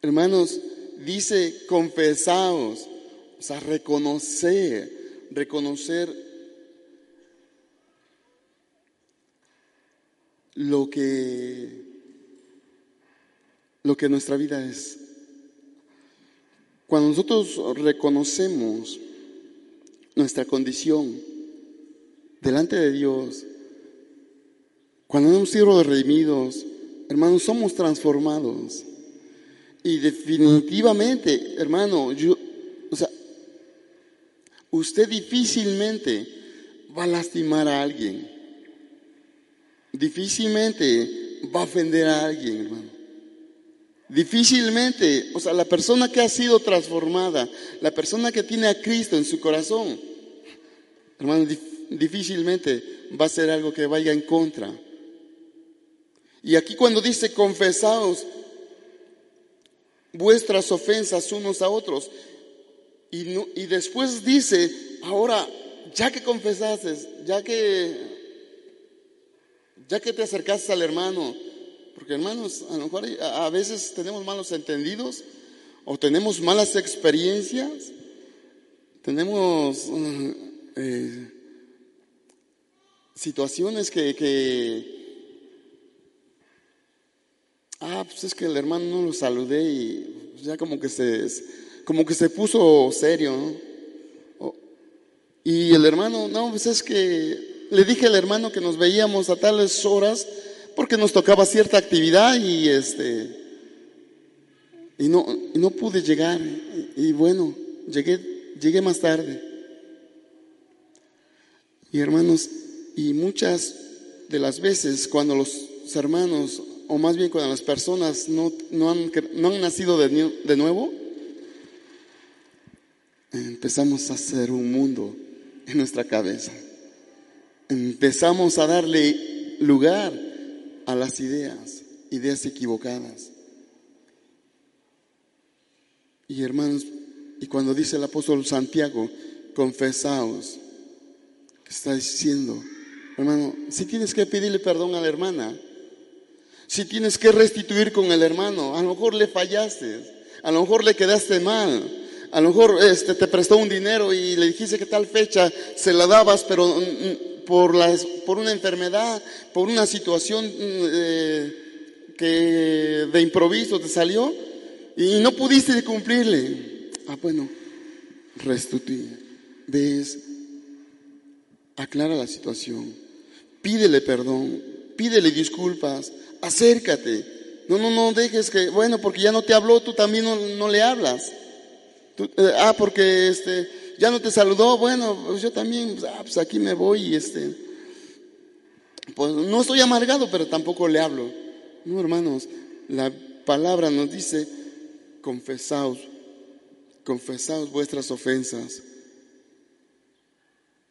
Hermanos, dice confesaos, o sea, reconocer, reconocer lo que, lo que nuestra vida es. Cuando nosotros reconocemos nuestra condición delante de Dios, cuando hemos sido redimidos, hermanos, somos transformados. Y definitivamente, hermano, yo, o sea, usted difícilmente va a lastimar a alguien. Difícilmente va a ofender a alguien, hermano. Difícilmente, o sea, la persona que ha sido transformada, la persona que tiene a Cristo en su corazón, hermano, difícilmente va a ser algo que vaya en contra. Y aquí cuando dice confesaos vuestras ofensas unos a otros, y, y después dice, ahora, ya que confesaste, ya que ya que te acercaste al hermano, porque hermanos, a lo mejor a veces tenemos malos entendidos o tenemos malas experiencias, tenemos eh, situaciones que, que, ah, pues es que el hermano no lo saludé y ya como que se, como que se puso serio, ¿no? Y el hermano, no, pues es que le dije al hermano que nos veíamos a tales horas porque nos tocaba cierta actividad y este y no, no pude llegar y, bueno, llegué, llegué más tarde. Y hermanos, y muchas de las veces cuando los hermanos, o más bien cuando las personas no, no, han, no han nacido de, de nuevo, empezamos a hacer un mundo en nuestra cabeza. Empezamos a darle lugar a las ideas, ideas equivocadas. Y hermanos, y cuando dice el apóstol Santiago, confesaos, ¿qué está diciendo? Hermano, si tienes que pedirle perdón a la hermana, si tienes que restituir con el hermano, a lo mejor le fallaste, a lo mejor le quedaste mal, a lo mejor este, te prestó un dinero y le dijiste que tal fecha se la dabas, pero por, las, por una enfermedad, por una situación mm, eh, que de improviso te salió y no pudiste cumplirle. Ah, bueno, restituye, ves, aclara la situación, pídele perdón, pídele disculpas, acércate. No, no, no dejes que, bueno, porque ya no te habló, tú también no, le hablas. Eh, ah, porque este, ya no te saludó, bueno, pues yo también, pues, ah, pues aquí me voy y este, pues no estoy amargado, pero tampoco le hablo. No, hermanos, la palabra nos dice, confesaos, confesaos vuestras ofensas.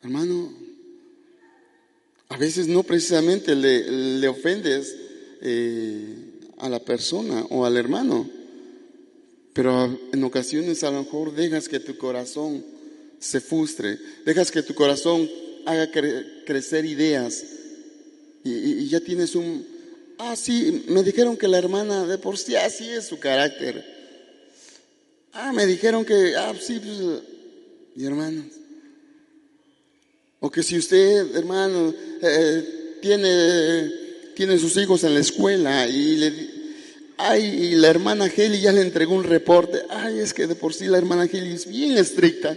Hermano, a veces no precisamente le, le ofendes eh, a la persona o al hermano, pero en ocasiones a lo mejor dejas que tu corazón se frustre, dejas que tu corazón haga crecer ideas y, ya tienes un, ah, sí, me dijeron que la hermana de por sí así es su carácter. Ah, me dijeron que, ah, sí, pues, hermanos. O que si usted, hermano, eh, tiene, tiene sus hijos en la escuela y le, ay, y la hermana Heli ya le entregó un reporte, ay, es que de por sí la hermana Heli es bien estricta.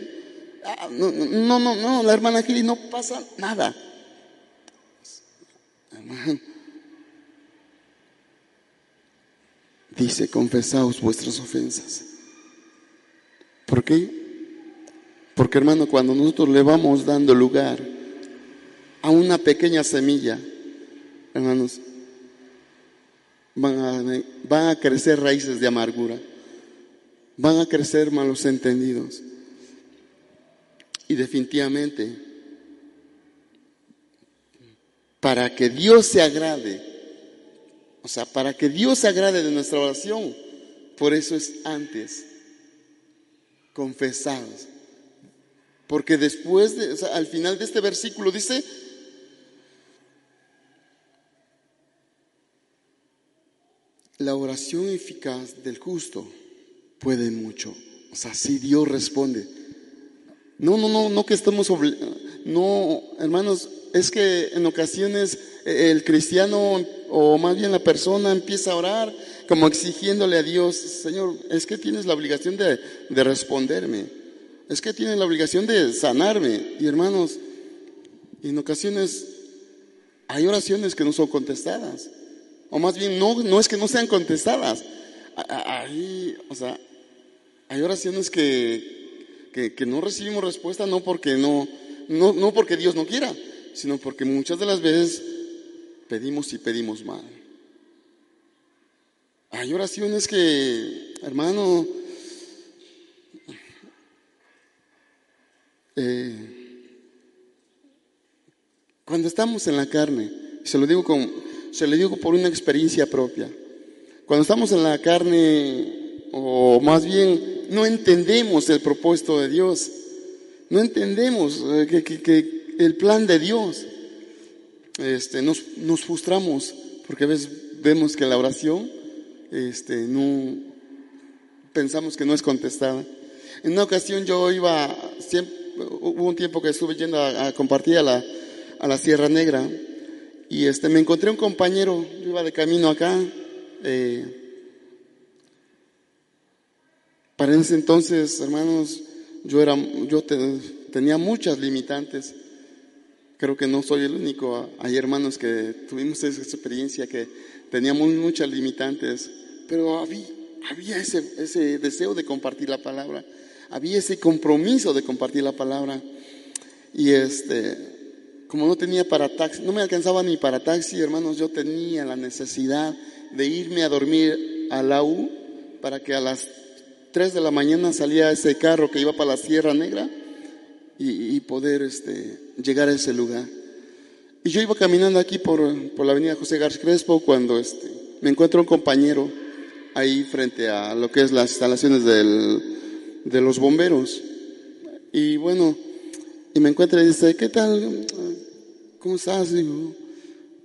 Ah, no, no, no, no, la hermana Gili no pasa nada. Dice, confesaos vuestras ofensas. ¿Por qué? Porque hermano, cuando nosotros le vamos dando lugar a una pequeña semilla, hermanos, van a, van a crecer raíces de amargura, van a crecer malos entendidos. Y definitivamente, para que Dios se agrade, o sea, para que Dios se agrade de nuestra oración, por eso es antes, confesados. Porque después, al final de este versículo dice, la oración eficaz del justo puede mucho. O sea, si Dios responde. No, no, no, no que estemos no, hermanos, es que en ocasiones eh, el cristiano o más bien la persona empieza a orar como exigiéndole a Dios, Señor, es que tienes la obligación de, de responderme, es que tienes la obligación de sanarme. Y hermanos, en ocasiones hay oraciones que no son contestadas, o más bien no, no es que no sean contestadas, hay, o sea, hay oraciones que, que, no recibimos respuesta no porque no, no, no porque Dios no quiera, sino porque muchas de las veces pedimos y pedimos mal. Hay oraciones que, hermano, eh, cuando estamos en la carne, se lo digo con, se lo digo por una experiencia propia. Cuando estamos en la carne, o más bien no entendemos el propósito de Dios, no entendemos eh, que, el plan de Dios, este, nos, nos frustramos porque a veces vemos que la oración este, no, pensamos que no es contestada. En una ocasión yo iba, siempre, hubo un tiempo que estuve yendo a, compartir a la, a la, Sierra Negra y este, me encontré un compañero, yo iba de camino acá. Eh, para ese entonces, hermanos, yo, era, yo tenía muchas limitantes. Creo que no soy el único. Hay hermanos que tuvimos esa experiencia que teníamos muchas limitantes, pero había, había ese, ese deseo de compartir la palabra, había ese compromiso de compartir la palabra. Y este, como no tenía para taxi, no me alcanzaba ni para taxi, hermanos, yo tenía la necesidad de irme a dormir a la U para que a las 3 de la mañana salía ese carro que iba para la Sierra Negra y, poder este, llegar a ese lugar. Y yo iba caminando aquí por, por la avenida José García Crespo cuando este, me encuentro un compañero ahí frente a lo que es las instalaciones del, de los bomberos. Y bueno, y me encuentra y dice, ¿qué tal? ¿Cómo estás? Digo,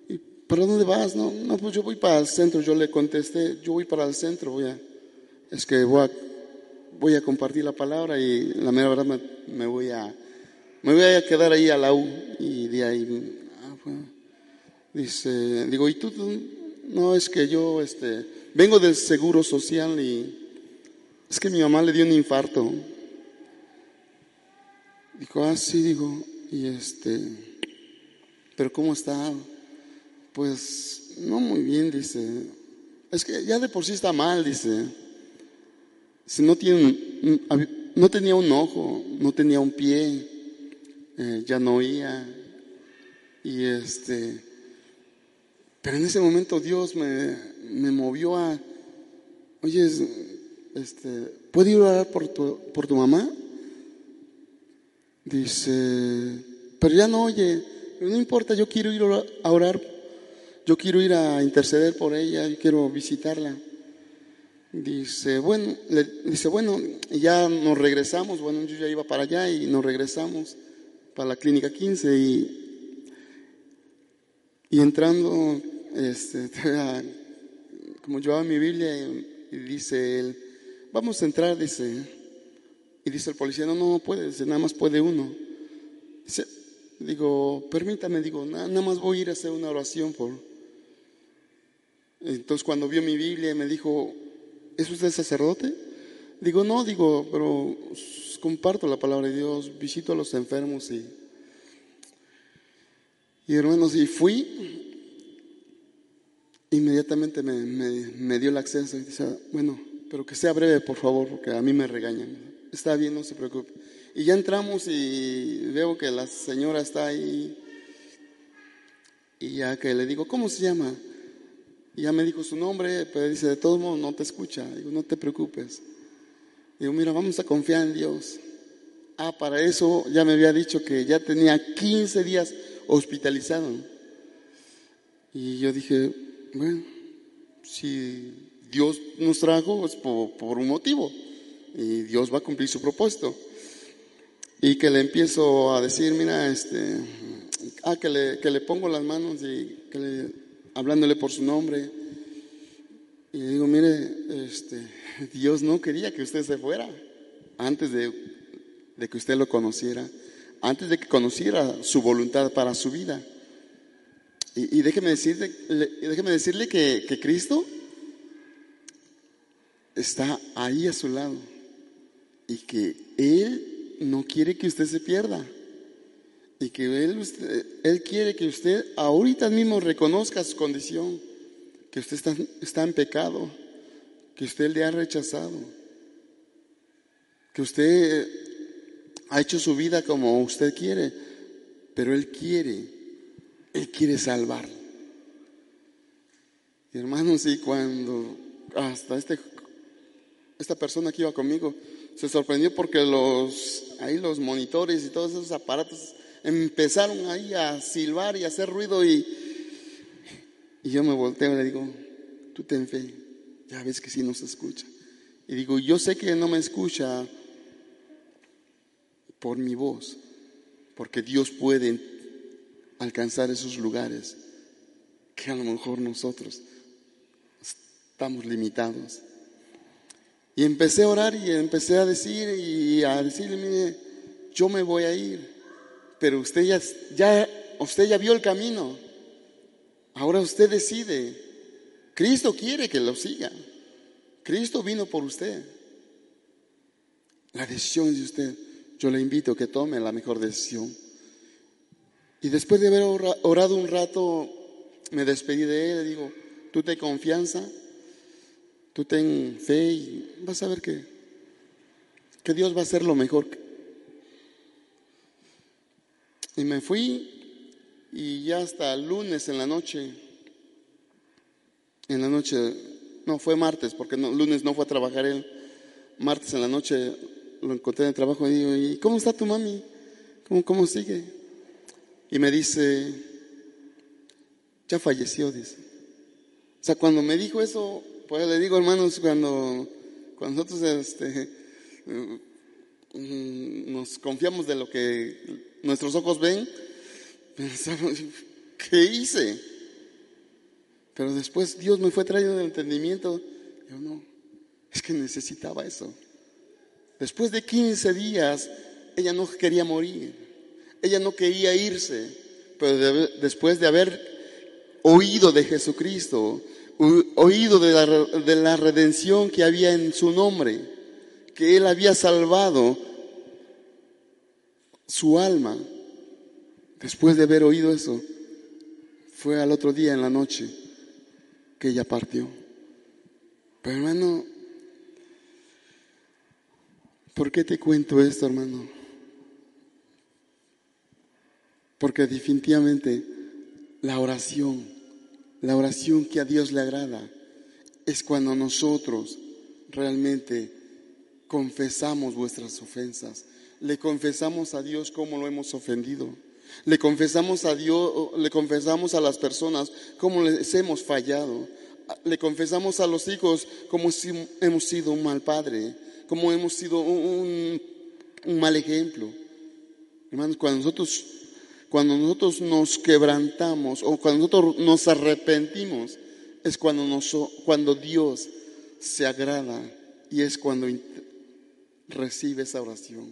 ¿y para dónde vas? No, no, pues yo voy para el centro. Yo le contesté, yo voy para el centro, voy a, es que voy a, compartir la palabra y la mera verdad me, voy a, me voy a quedar ahí a la U y de ahí, ah, dice, digo, ¿y tú? No, es que yo, este, vengo del seguro social y es que mi mamá le dio un infarto. Dijo, ah, sí, digo, y este, pero ¿cómo está? Pues no muy bien, dice. Es que ya de por sí está mal, dice. Si no, tiene, no tenía un ojo, no tenía un pie, eh, ya no oía. Y este, pero en ese momento Dios me, me movió a, oye, este, ¿puedo ir a orar por tu, por tu mamá? Dice, pero ya no oye, no importa, yo quiero ir a orar, yo quiero ir a interceder por ella, yo quiero visitarla. Dice, bueno, dice, bueno, ya nos regresamos, bueno, yo ya iba para allá y nos regresamos para la clínica 15 y, y entrando, este, como llevaba mi Biblia y, dice él, vamos a entrar, dice, y dice el policía, no, no puede, dice, nada más puede uno. Dice, digo, permítame, digo, nada, más voy a ir a hacer una oración por... Entonces cuando vio mi Biblia me dijo, ¿es usted sacerdote? Digo, no, digo, pero comparto la palabra de Dios, visito a los enfermos y, y hermanos, y fui, inmediatamente me, me, dio el acceso y dice, bueno, pero que sea breve, por favor, porque a mí me regañan. Está bien, no se preocupe. Y ya entramos y veo que la señora está ahí. Y ya que le digo, ¿cómo se llama? Y ya me dijo su nombre, pero dice, de todos modos no te escucha. Digo, no te preocupes. Digo, mira, vamos a confiar en Dios. Ah, para eso ya me había dicho que ya tenía 15 días hospitalizado. Y yo dije, bueno, si Dios nos trajo es por un motivo y Dios va a cumplir su propósito y que le empiezo a decir, mira, este, ah, que le, que le pongo las manos y que le, hablándole por su nombre. Y le digo, mire, este, Dios no quería que usted se fuera antes de, de que usted lo conociera, antes de que conociera su voluntad para su vida. Y, déjeme, decirle, déjeme decirle que, que Cristo está ahí a su lado y que Él no quiere que usted se pierda. Y que él, él quiere que usted ahorita mismo reconozca su condición, que usted está, está en pecado, que usted le ha rechazado, que usted ha hecho su vida como usted quiere, pero Él quiere, Él quiere salvar. hermanos, y cuando, hasta este, esta persona que iba conmigo se sorprendió porque los, ahí los monitores y todos esos aparatos empezaron ahí a silbar y a hacer ruido y, y yo me volteo y le digo, tú ten fe, ya ves que sí nos escucha. Y digo, yo sé que no me escucha por mi voz, porque Dios puede alcanzar esos lugares que a lo mejor nosotros estamos limitados. Y empecé a orar y empecé a decir y a decirle, mire, yo me voy a ir, pero usted ya, ya, usted ya vio el camino. Ahora usted decide. Cristo quiere que lo siga. Cristo vino por usted. La decisión de usted. Yo le invito a que tome la mejor decisión. Y después de haber orado un rato, me despedí de él. Le digo, tú ten confianza, tú ten fe y vas a ver que, que Dios va a hacer lo mejor. Y me fui y ya hasta lunes en la noche, en la noche, no, fue martes, porque no, lunes no fue a trabajar él. Martes en la noche lo encontré en el trabajo y digo, ¿y cómo está tu mami? ¿Cómo, cómo sigue? Y me dice, ya falleció, dice. O sea, cuando me dijo eso, pues le digo, hermanos, cuando, cuando nosotros este, mm, nos confiamos de lo que nuestros ojos ven, pensamos, ¿qué hice? Pero después Dios me fue trayendo el entendimiento. Yo no, es que necesitaba eso. Después de 15 días, ella no quería morir. Ella no quería irse. Pero después de haber oído de Jesucristo, oído de la, de la redención que había en su nombre, que Él había salvado su alma, después de haber oído eso, fue al otro día en la noche que ella partió. Pero hermano, ¿por qué te cuento esto, hermano? Porque definitivamente la oración, la oración que a Dios le agrada, es cuando nosotros realmente confesamos vuestras ofensas, le confesamos a Dios cómo lo hemos ofendido. Le confesamos a Dios, le confesamos a las personas cómo les hemos fallado. Le confesamos a los hijos cómo hemos sido un mal padre, cómo hemos sido un, mal ejemplo. Hermanos, cuando nosotros, cuando nosotros nos quebrantamos o cuando nosotros nos arrepentimos, es cuando, nos, cuando Dios se agrada y es cuando recibe esa oración.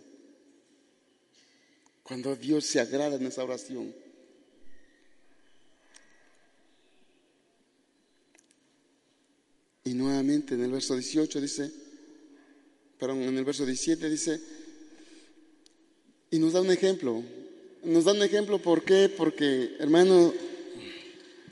Cuando Dios se agrada en esa oración. Y nuevamente en el verso 18 dice, perdón, en el verso 17 dice, y nos da un ejemplo. Nos da un ejemplo, ¿por qué? Porque, hermano,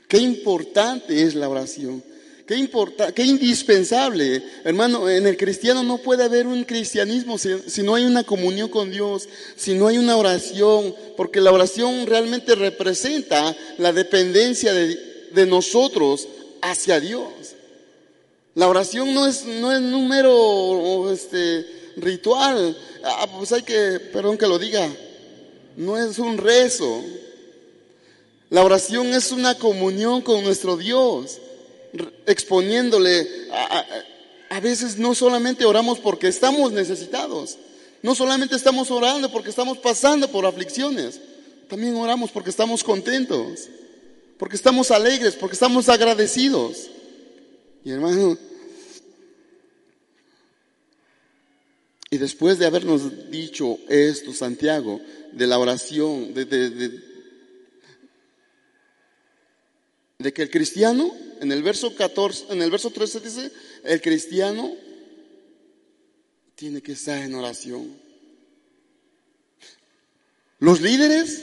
qué importante es la oración. Qué, importa, qué indispensable, hermano, en el cristiano no puede haber un cristianismo si, no hay una comunión con Dios, si no hay una oración, porque la oración realmente representa la dependencia de, nosotros hacia Dios. La oración no es, no es número este, ritual, ah, pues hay que, perdón que lo diga, no es un rezo. La oración es una comunión con nuestro Dios exponiéndole. A, veces no solamente oramos porque estamos necesitados, no solamente estamos orando porque estamos pasando por aflicciones, también oramos porque estamos contentos, porque estamos alegres, porque estamos agradecidos. Y hermano, y después de habernos dicho esto, Santiago, de la oración, de, que el cristiano en el verso 14, en el verso 13 dice, el cristiano tiene que estar en oración. Los líderes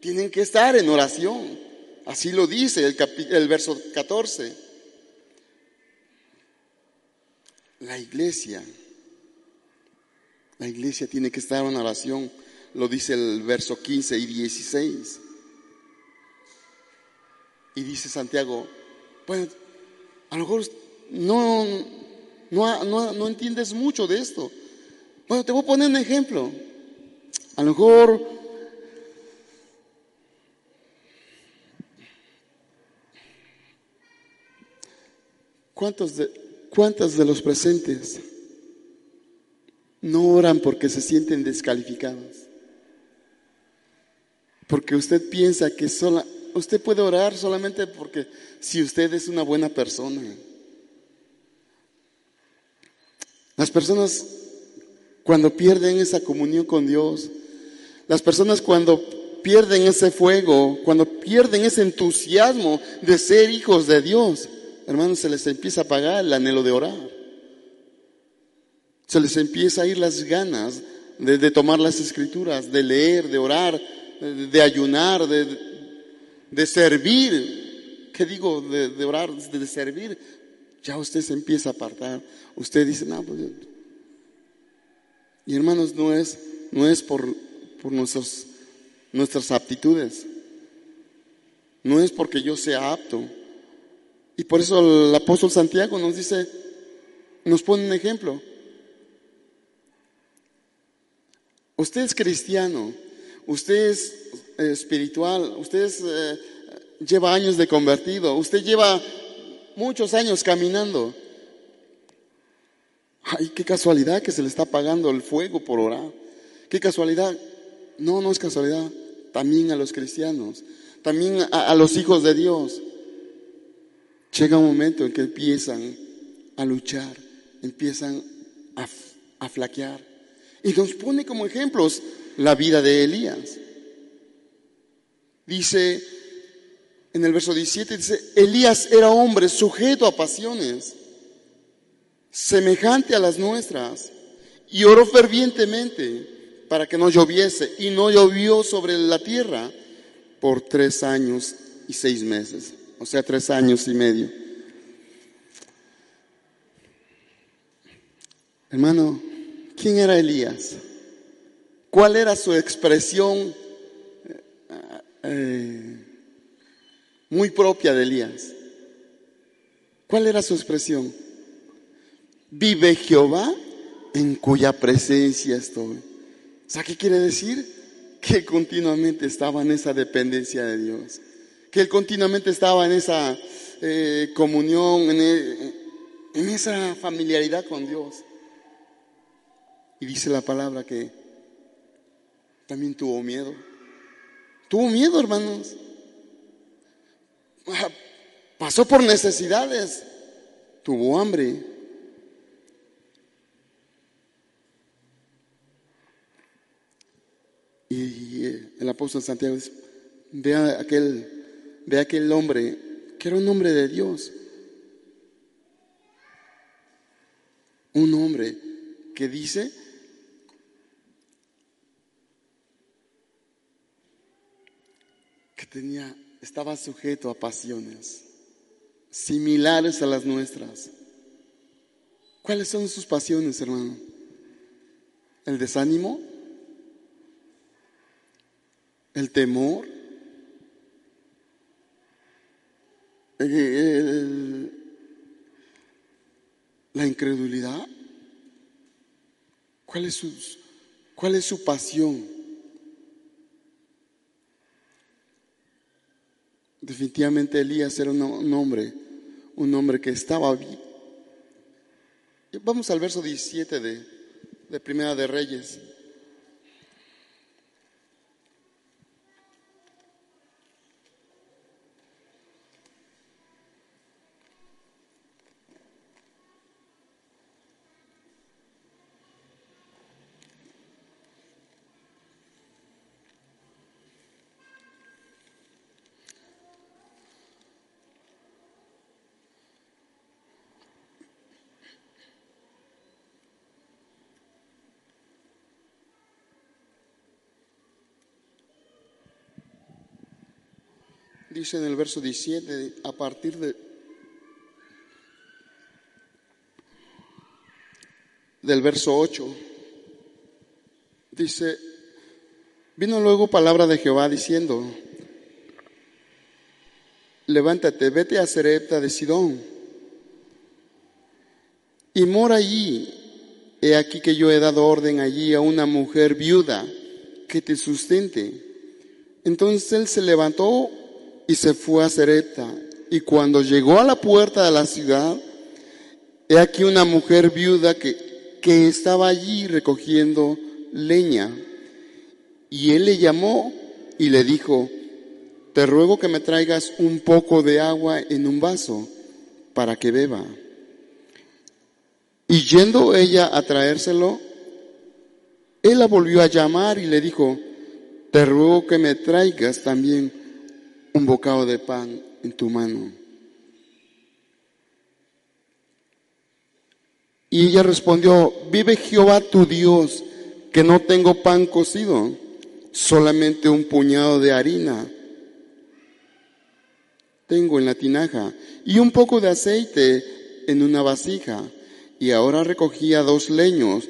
tienen que estar en oración. Así lo dice el, el verso 14. La iglesia, la iglesia tiene que estar en oración, lo dice el verso 15 y 16. Y dice Santiago, bueno, a lo mejor no, no, no, no entiendes mucho de esto. Bueno, te voy a poner un ejemplo. A lo mejor ¿Cuántos de, ¿Cuántas de los presentes no oran porque se sienten descalificados? Porque usted piensa que sola, usted puede orar solamente porque si usted es una buena persona. Las personas cuando pierden esa comunión con Dios, las personas cuando pierden ese fuego, cuando pierden ese entusiasmo de ser hijos de Dios, hermanos, se les empieza a apagar el anhelo de orar. Se les empieza a ir las ganas de, tomar las escrituras, de leer, de orar, de, ayunar, de, servir. ¿Qué digo? De, orar, de, servir. Ya usted se empieza a apartar. Usted dice, no, pues, y hermanos, no es, no es por, por nuestros, nuestras aptitudes. No es porque yo sea apto. Y por eso el apóstol Santiago nos dice, nos pone un ejemplo. Usted es cristiano, usted es eh, espiritual, usted eh, lleva años de convertido, usted lleva muchos años caminando. Ay, qué casualidad que se le está apagando el fuego por orar. Qué casualidad. No, no es casualidad. También a los cristianos, también a los hijos de Dios. Llega un momento en que empiezan a luchar, empiezan a, flaquear. Y nos pone como ejemplos la vida de Elías. Dice en el verso 17, dice, Elías era hombre sujeto a pasiones, semejante a las nuestras, y oró fervientemente para que no lloviese, y no llovió sobre la tierra por tres años y seis meses o sea, tres años y medio. Hermano, ¿quién era Elías? ¿Cuál era su expresión eh, eh, muy propia de Elías? ¿Cuál era su expresión? Vive Jehová en cuya presencia estoy. ¿Sabes qué quiere decir? Que continuamente estaba en esa dependencia de Dios que él continuamente estaba en esa eh, comunión, e, en, esa familiaridad con Dios. Y dice la palabra que también tuvo miedo. Tuvo miedo, hermanos. Ah, pasó por necesidades. Tuvo hambre. Y el apóstol Santiago dice, vea aquel ve a aquel hombre que era un hombre de Dios. Un hombre que dice tenía, estaba sujeto a pasiones similares a las nuestras. ¿Cuáles son sus pasiones, hermano? ¿El desánimo? ¿El temor? la incredulidad? ¿Cuál es, su, ¿Cuál es su pasión? Definitivamente Elías era un hombre, un hombre que estaba vivo. Vamos al verso 17 de, de Primera de Reyes. Dice en el verso 17, a partir de, del verso 8, dice, vino luego palabra de Jehová diciendo, levántate, vete a Serepta de Sidón, y mora allí. He aquí que yo he dado orden allí a una mujer viuda que te sustente. Entonces él se levantó y se fue a Serepta. Y cuando llegó a la puerta de la ciudad, he aquí una mujer viuda que, que estaba allí recogiendo leña. Y él le llamó y le dijo, te ruego que me traigas un poco de agua en un vaso para que beba. Y yendo ella a traérselo, él la volvió a llamar y le dijo, te ruego que me traigas también un bocado de pan en tu mano. Y ella respondió, vive Jehová tu Dios, que no tengo pan cocido, solamente un puñado de harina tengo en la tinaja y un poco de aceite en una vasija. Y ahora recogía dos leños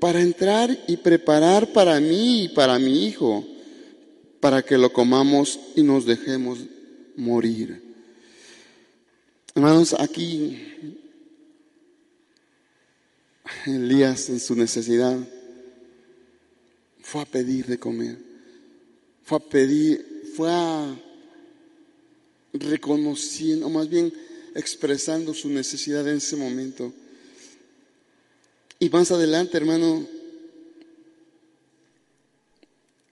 para entrar y preparar para mí y para mi hijo, para que lo comamos y nos dejemos morir. Hermanos, aquí Elías en su necesidad fue a pedir de comer, fue a pedir, fue a reconociendo, o más bien expresando su necesidad en ese momento. Y más adelante, hermano,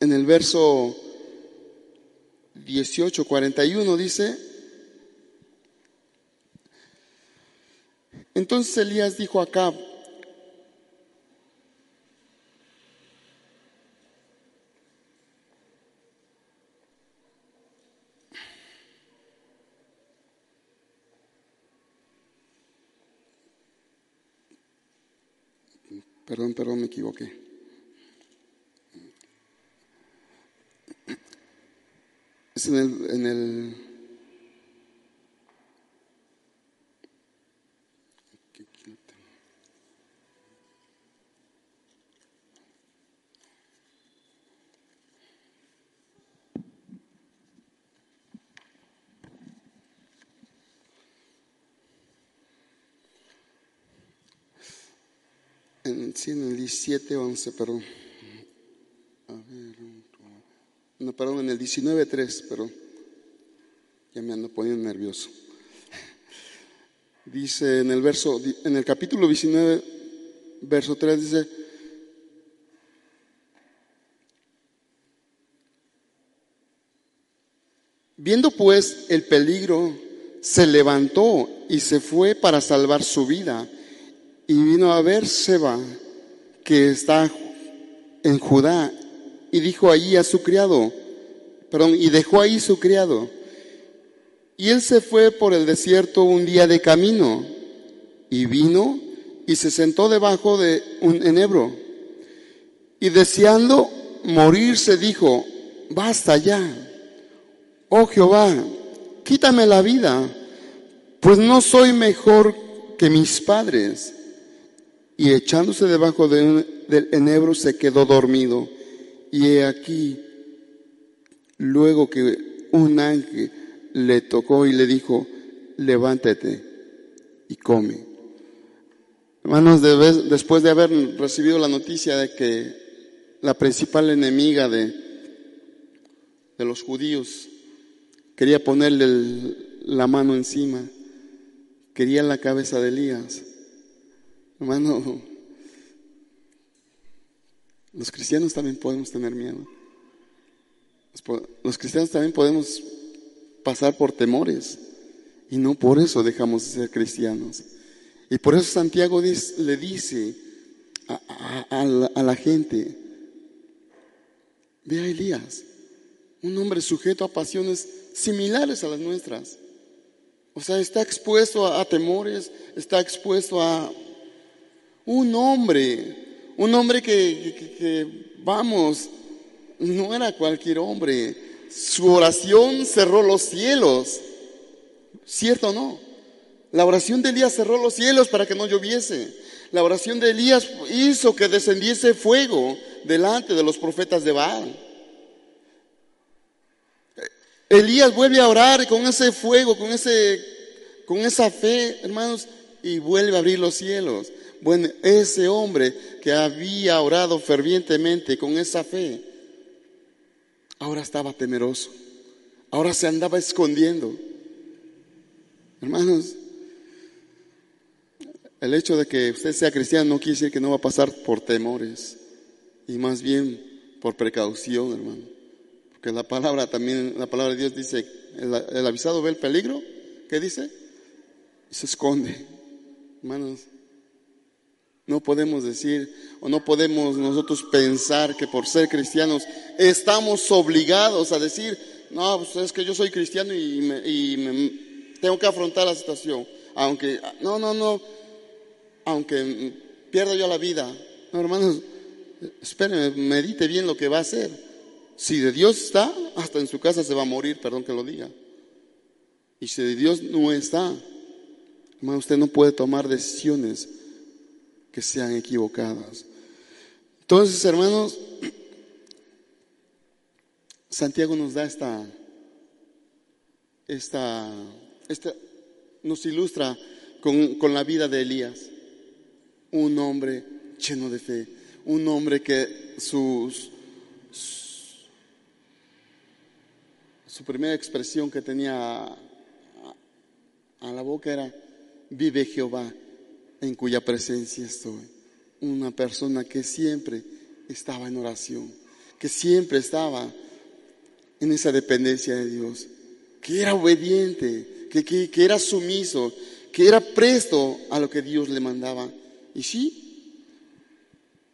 en el verso 18, 41 dice, entonces Elías dijo a Acab, Perdón, perdón, me equivoqué. Es en el, en el En, sí, en el 17, 11, perdón. A ver, no, en el 19, 3, perdón. Ya me ando poniendo nervioso. Dice en el verso, en el capítulo 19, verso 3, dice, Viendo pues el peligro, se levantó y se fue para salvar su vida y vino a ver Seba, que está en Judá, y dijo allí a su criado, y dejó ahí su criado. Y él se fue por el desierto un día de camino, y vino y se sentó debajo de un enebro. Y deseando morirse dijo, basta ya, oh Jehová, quítame la vida, pues no soy mejor que mis padres y echándose debajo del enebro se quedó dormido. Y he aquí, luego que un ángel le tocó y le dijo, levántate y come. Hermanos, después de haber recibido la noticia de que la principal enemiga de, de los judíos quería ponerle la mano encima, quería la cabeza de Elías, Hermano, los cristianos también podemos tener miedo. Los cristianos también podemos pasar por temores y no por eso dejamos de ser cristianos. Y por eso Santiago le dice a, la, a, la, gente, ve a Elías, un hombre sujeto a pasiones similares a las nuestras. O sea, está expuesto a temores, está expuesto a un hombre, un hombre que, vamos, no era cualquier hombre. Su oración cerró los cielos. ¿Cierto o no? La oración de Elías cerró los cielos para que no lloviese. La oración de Elías hizo que descendiese fuego delante de los profetas de Baal. Elías vuelve a orar con ese fuego, con, ese, con esa fe, hermanos, y vuelve a abrir los cielos. Bueno, ese hombre que había orado fervientemente con esa fe, ahora estaba temeroso, ahora se andaba escondiendo. Hermanos, el hecho de que usted sea cristiano no quiere decir que no va a pasar por temores, y más bien por precaución, hermano. Porque la palabra también, la palabra de Dios dice, el, avisado ve el peligro, ¿qué dice? Y se esconde. Hermanos, no podemos decir o no podemos nosotros pensar que por ser cristianos estamos obligados a decir, no, pues es que yo soy cristiano y, me, tengo que afrontar la situación. Aunque, no, no, no, aunque pierda yo la vida. No, hermanos, espérenme, medite bien lo que va a hacer. Si de Dios está, hasta en su casa se va a morir, perdón que lo diga. Y si de Dios no está, hermano, usted no puede tomar decisiones que sean equivocadas. Entonces, hermanos, Santiago nos da esta, esta, esta nos ilustra con, con la vida de Elías, un hombre lleno de fe, un hombre que sus, su primera expresión que tenía a, a la boca era, vive Jehová en cuya presencia estoy. Una persona que siempre estaba en oración, que siempre estaba en esa dependencia de Dios, que era obediente, que, que, era sumiso, que era presto a lo que Dios le mandaba. Y sí,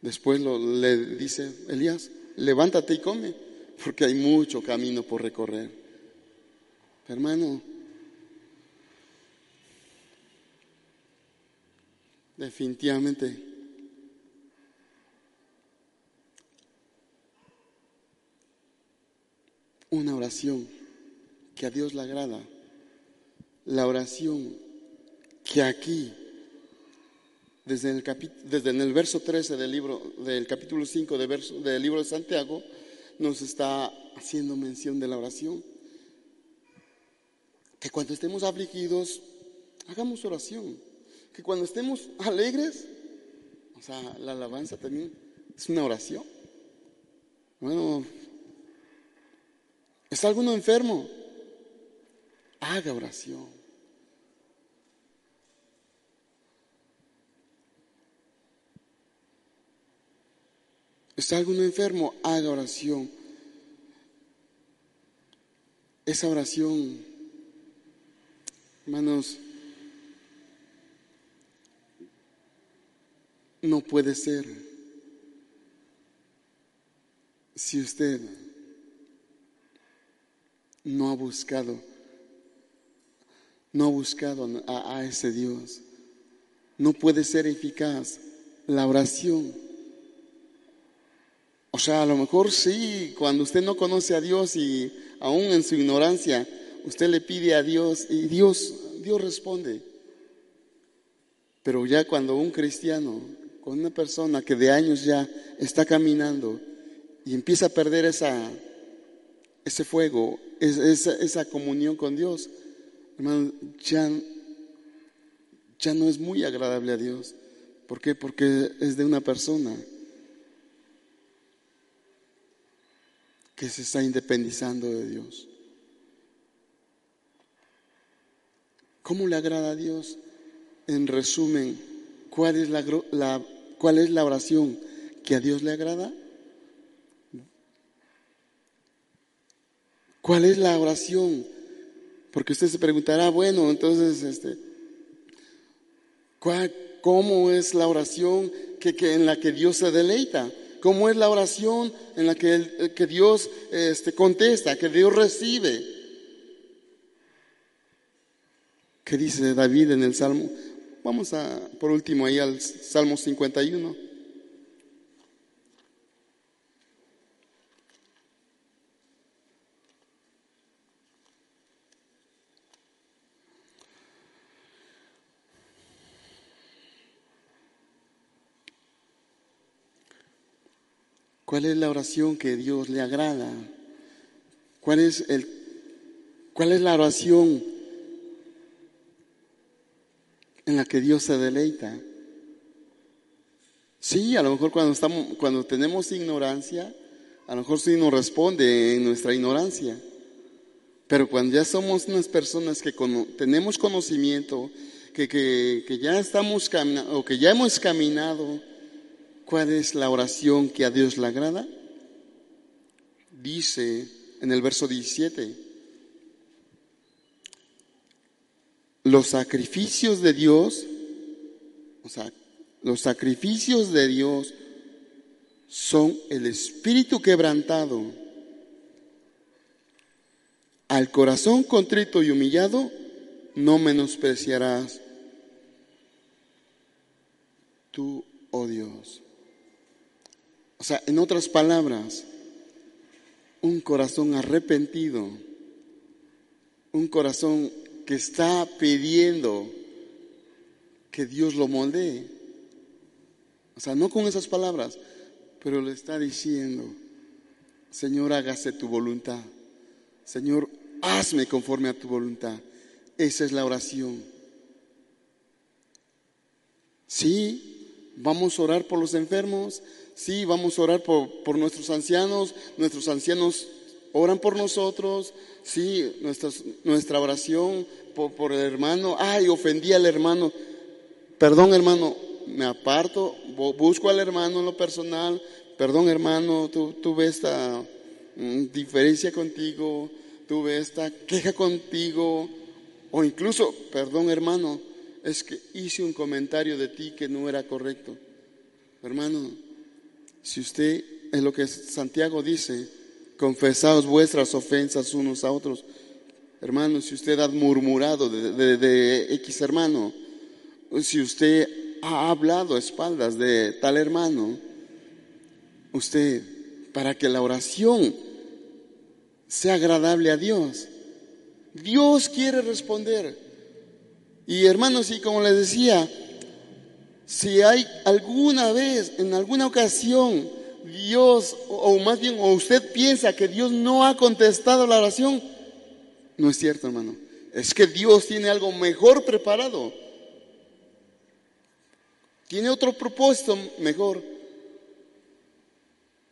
después le dice Elías, levántate y come, porque hay mucho camino por recorrer. Hermano, Definitivamente. Una oración que a Dios le agrada. La oración que aquí, desde el, desde el verso 13 del libro, del capítulo 5 de verso, del libro de Santiago, nos está haciendo mención de la oración. Que cuando estemos afligidos, hagamos oración que cuando estemos alegres, o sea, la alabanza también es una oración. Bueno, ¿está alguno enfermo? Haga oración. ¿Está alguno enfermo? Haga oración. Esa oración, hermanos, no puede ser si usted no ha buscado, no ha buscado a, ese Dios. No puede ser eficaz la oración. O sea, a lo mejor sí, cuando usted no conoce a Dios y aún en su ignorancia, usted le pide a Dios y Dios, Dios responde. Pero ya cuando un cristiano con una persona que de años ya está caminando y empieza a perder ese fuego, esa, esa comunión con Dios, hermano, ya, ya no es muy agradable a Dios. ¿Por qué? Porque es de una persona que se está independizando de Dios. ¿Cómo le agrada a Dios? En resumen, ¿cuál es la, ¿Cuál oración que a Dios le agrada? ¿Cuál es la oración? Porque usted se preguntará, bueno, entonces, este, ¿cómo es la oración que, en la que Dios se deleita? ¿Cómo es la oración en la que, que Dios este, contesta, que Dios recibe? ¿Qué dice David en el Salmo? Vamos a, por último, ahí al Salmo 51. ¿Cuál es la oración que Dios le agrada? ¿Cuál es, el, cuál es la oración en la que Dios se deleita. Sí, a lo mejor cuando, estamos, cuando tenemos ignorancia, a lo mejor sí nos responde en nuestra ignorancia. Pero cuando ya somos unas personas que tenemos conocimiento, que, que ya estamos caminando, o que ya hemos caminado, ¿cuál es la oración que a Dios le agrada? Dice en el verso 17, los sacrificios de Dios, o sea, los sacrificios de Dios son el espíritu quebrantado. Al corazón contrito y humillado no menospreciarás. Tú, oh Dios. O sea, en otras palabras, un corazón arrepentido, un corazón que está pidiendo que Dios lo moldee. O sea, no con esas palabras, pero le está diciendo, Señor, hágase tu voluntad. Señor, hazme conforme a tu voluntad. Esa es la oración. Sí, vamos a orar por los enfermos. Sí, vamos a orar por, nuestros ancianos. Nuestros ancianos oran por nosotros. Sí, nuestra oración por, el hermano. Ay, ofendí al hermano. Perdón, hermano, me aparto, busco al hermano en lo personal, perdón hermano, tuve esta mm, diferencia contigo, tuve esta queja contigo, o incluso, perdón hermano, es que hice un comentario de ti que no era correcto. Hermano, si usted, es lo que Santiago dice, confesaos vuestras ofensas unos a otros. Hermano, si usted ha murmurado de, de X hermano, si usted ha hablado a espaldas de tal hermano, usted, para que la oración sea agradable a Dios, Dios quiere responder. Y hermanos, y como les decía, si hay alguna vez, en alguna ocasión, Dios, o más bien, o usted piensa que Dios no ha contestado la oración, no es cierto, hermano. Es que Dios tiene algo mejor preparado. Tiene otro propósito mejor.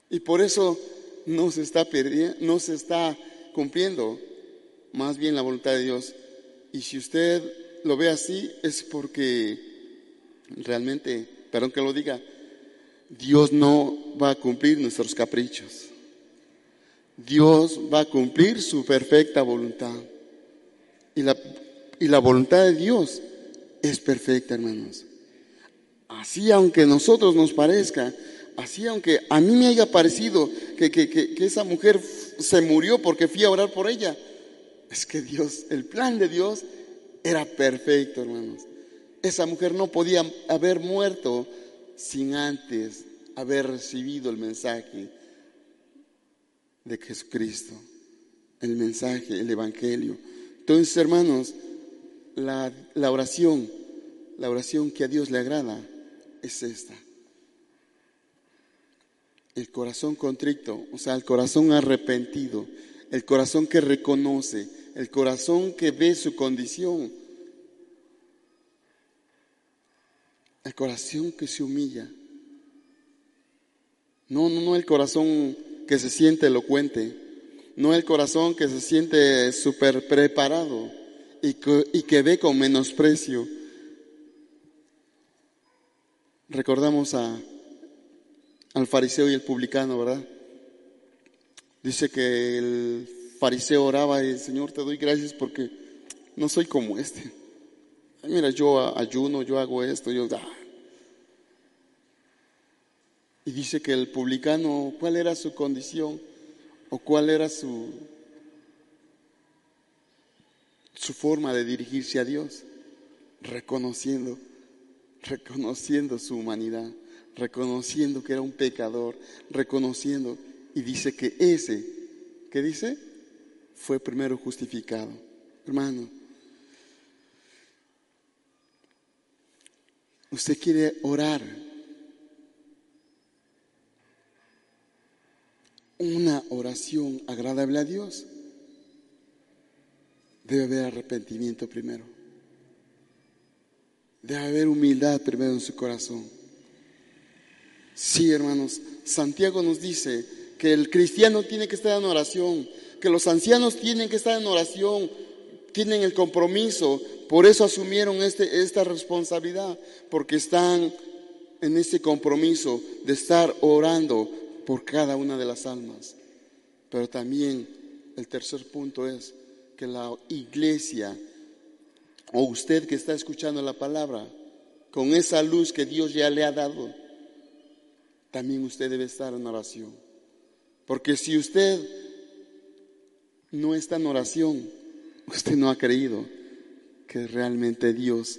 Y por eso no se está perdiendo, no se está cumpliendo más bien la voluntad de Dios. Y si usted lo ve así, es porque realmente, perdón que lo diga, Dios no va a cumplir nuestros caprichos. Dios va a cumplir su perfecta voluntad. Y la, y la voluntad de Dios es perfecta, hermanos. Así aunque a nosotros nos parezca, así aunque a mí me haya parecido que, que, esa mujer se murió porque fui a orar por ella, es que Dios, el plan de Dios era perfecto, hermanos. Esa mujer no podía haber muerto sin antes haber recibido el mensaje de Jesucristo, el mensaje, el Evangelio. Entonces, hermanos, la, la oración, la oración que a Dios le agrada, es esta. El corazón contrito, o sea, el corazón arrepentido, el corazón que reconoce, el corazón que ve su condición, el corazón que se humilla. No, no, no el corazón que se siente elocuente, no el corazón que se siente súper preparado y que, y que ve con menosprecio Recordamos a, al fariseo y el publicano, ¿verdad? Dice que el fariseo oraba y Señor te doy gracias porque no soy como este. mira, yo ayuno, yo hago esto, yo... Ah. Y dice que el publicano, ¿cuál era su condición? ¿O cuál era su, su forma de dirigirse a Dios? Reconociendo reconociendo su humanidad, reconociendo que era un pecador, reconociendo, y dice que ese, ¿qué dice? Fue primero justificado. Hermano, usted quiere orar una oración agradable a Dios, debe haber arrepentimiento primero Debe haber humildad primero en su corazón. Sí, hermanos, Santiago nos dice que el cristiano tiene que estar en oración, que los ancianos tienen que estar en oración, tienen el compromiso, por eso asumieron este, esta responsabilidad, porque están en ese compromiso de estar orando por cada una de las almas. Pero también el tercer punto es que la iglesia o usted que está escuchando la palabra, con esa luz que Dios ya le ha dado, también usted debe estar en oración. Porque si usted no está en oración, usted no ha creído que realmente Dios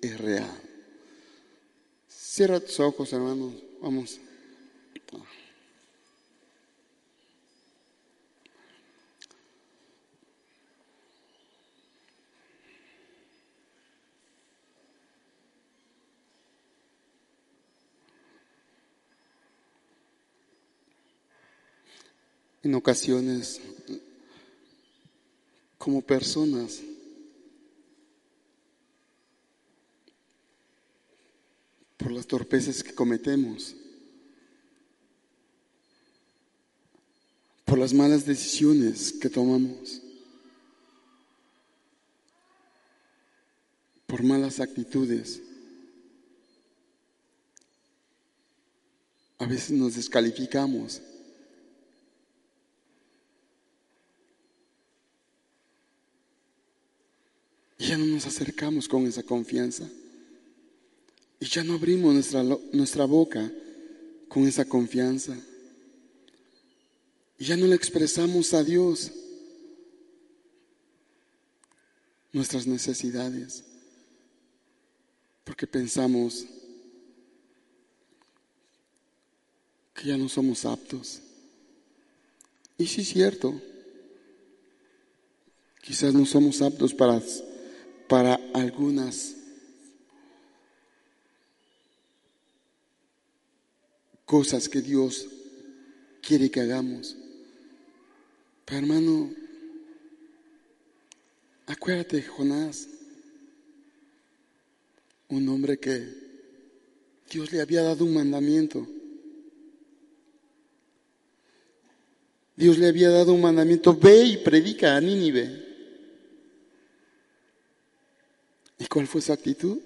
es real. Cierra tus ojos, hermanos. Vamos. En ocasiones, como personas, por las torpezas que cometemos, por las malas decisiones que tomamos, por malas actitudes. A veces nos descalificamos. Y ya no nos acercamos con esa confianza. Y ya no abrimos nuestra, nuestra boca con esa confianza. Y ya no le expresamos a Dios nuestras necesidades. Porque pensamos que ya no somos aptos. Y sí es cierto. Quizás no somos aptos para, para algunas cosas que Dios quiere que hagamos. Pero hermano, acuérdate Jonás, un hombre que Dios le había dado un mandamiento. Dios le había dado un mandamiento, ve y predica a Nínive. ¿Y cuál fue su actitud?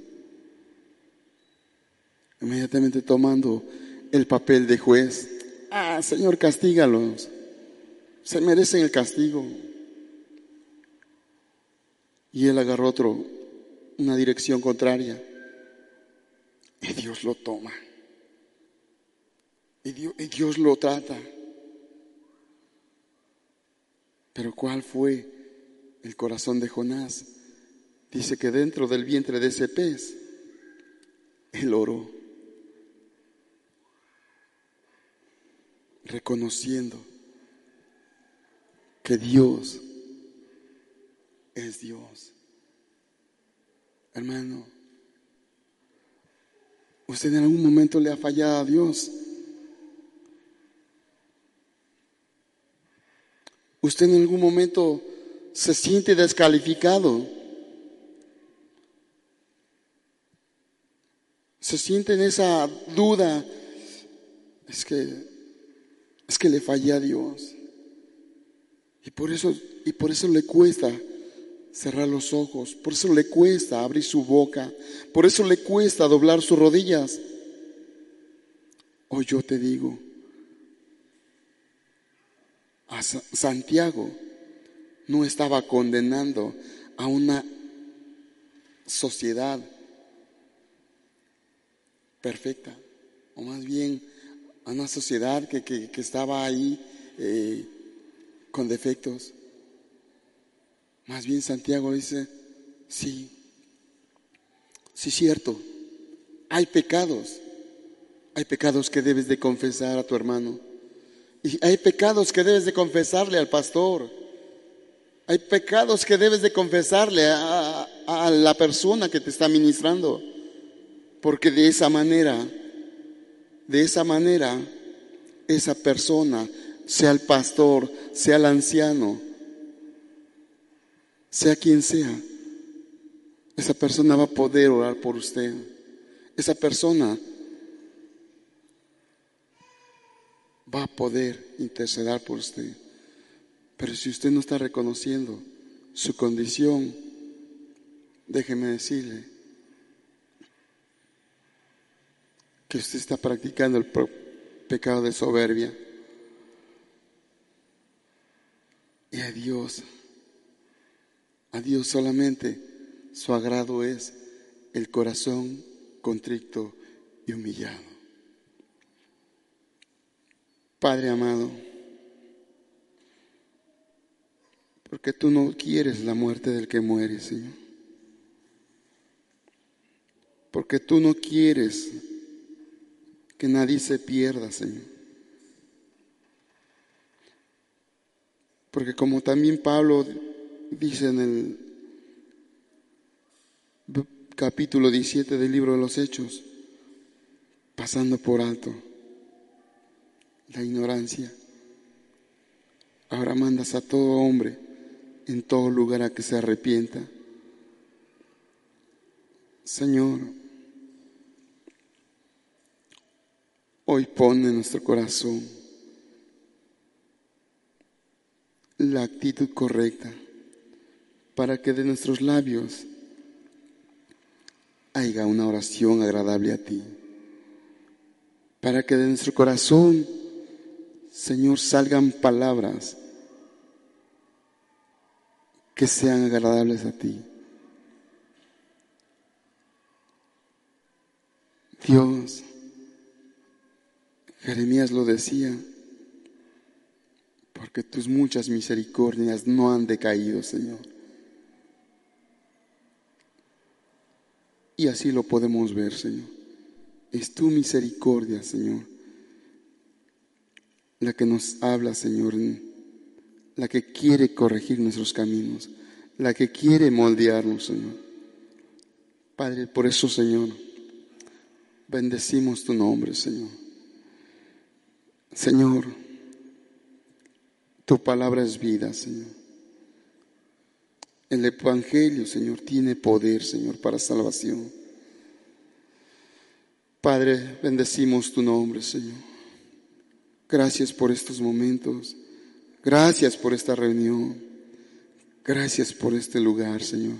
Inmediatamente tomando el papel de juez. Ah, Señor, castígalos. Se merecen el castigo. Y él agarró otro, una dirección contraria. Y Dios lo toma. Y Dios, y Dios lo trata. Pero ¿cuál fue el corazón de Jonás? Dice que dentro del vientre de ese pez, él oró. reconociendo que Dios es Dios. Hermano, usted en algún momento le ha fallado a Dios. Usted en algún momento se siente descalificado. Se siente en esa duda. Es que es que le fallé a Dios. Y por eso, y por eso le cuesta cerrar los ojos, por eso le cuesta abrir su boca, por eso le cuesta doblar sus rodillas. Hoy yo te digo, a Santiago no estaba condenando a una sociedad perfecta, o más bien a una sociedad que, estaba ahí eh, con defectos. Más bien Santiago dice, sí, sí es cierto, hay pecados, hay pecados que debes de confesar a tu hermano. Y hay pecados que debes de confesarle al pastor. Hay pecados que debes de confesarle a, a la persona que te está ministrando. Porque de esa manera de esa manera, esa persona, sea el pastor, sea el anciano, sea quien sea, esa persona va a poder orar por usted. Esa persona va a poder interceder por usted. Pero si usted no está reconociendo su condición, déjeme decirle que usted está practicando el pecado de soberbia. Y a Dios, a Dios solamente su agrado es el corazón contrito y humillado. Padre amado, porque tú no quieres la muerte del que muere, Señor. Porque tú no quieres que nadie se pierda, Señor. Porque como también Pablo dice en el capítulo 17 del libro de los Hechos, pasando por alto la ignorancia. Ahora mandas a todo hombre en todo lugar a que se arrepienta. Señor, hoy pone en nuestro corazón la actitud correcta para que de nuestros labios haya una oración agradable a ti, para que de nuestro corazón, Señor, salgan palabras que sean agradables a ti. Dios, Jeremías lo decía, porque tus muchas misericordias no han decaído, Señor. Y así lo podemos ver, Señor. Es tu misericordia, Señor, la que nos habla, Señor, la que quiere corregir nuestros caminos, la que quiere moldearnos, Señor. Padre, por eso, Señor, bendecimos tu nombre, Señor. Señor, tu palabra es vida, Señor. El Evangelio, Señor, tiene poder, Señor, para salvación. Padre, bendecimos tu nombre, Señor. Gracias por estos momentos. Gracias por esta reunión. Gracias por este lugar, Señor.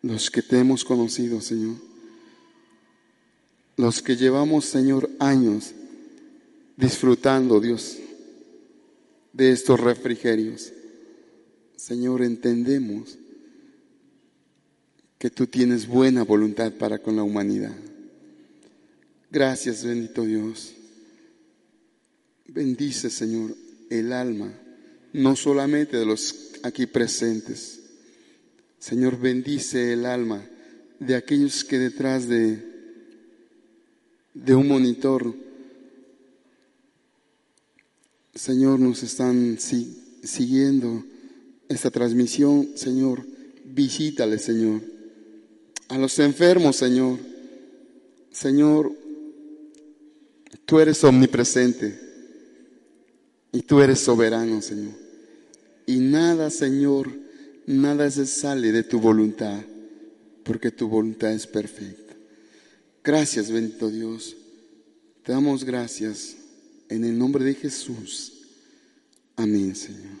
Los que te hemos conocido, Señor. Los que llevamos, Señor, años disfrutando, Dios, de estos refrigerios. Señor, entendemos que tú tienes buena voluntad para con la humanidad. Gracias, bendito Dios. Bendice, Señor, el alma, no solamente de los aquí presentes. Señor, bendice el alma de aquellos que detrás de, de un monitor, Señor, nos están siguiendo esta transmisión, Señor, visítale, Señor. A los enfermos, Señor. Señor, tú eres omnipresente y tú eres soberano, Señor. Y nada, Señor, nada se sale de tu voluntad, porque tu voluntad es perfecta. Gracias, bendito Dios. Te damos gracias en el nombre de Jesús. Amén, Señor.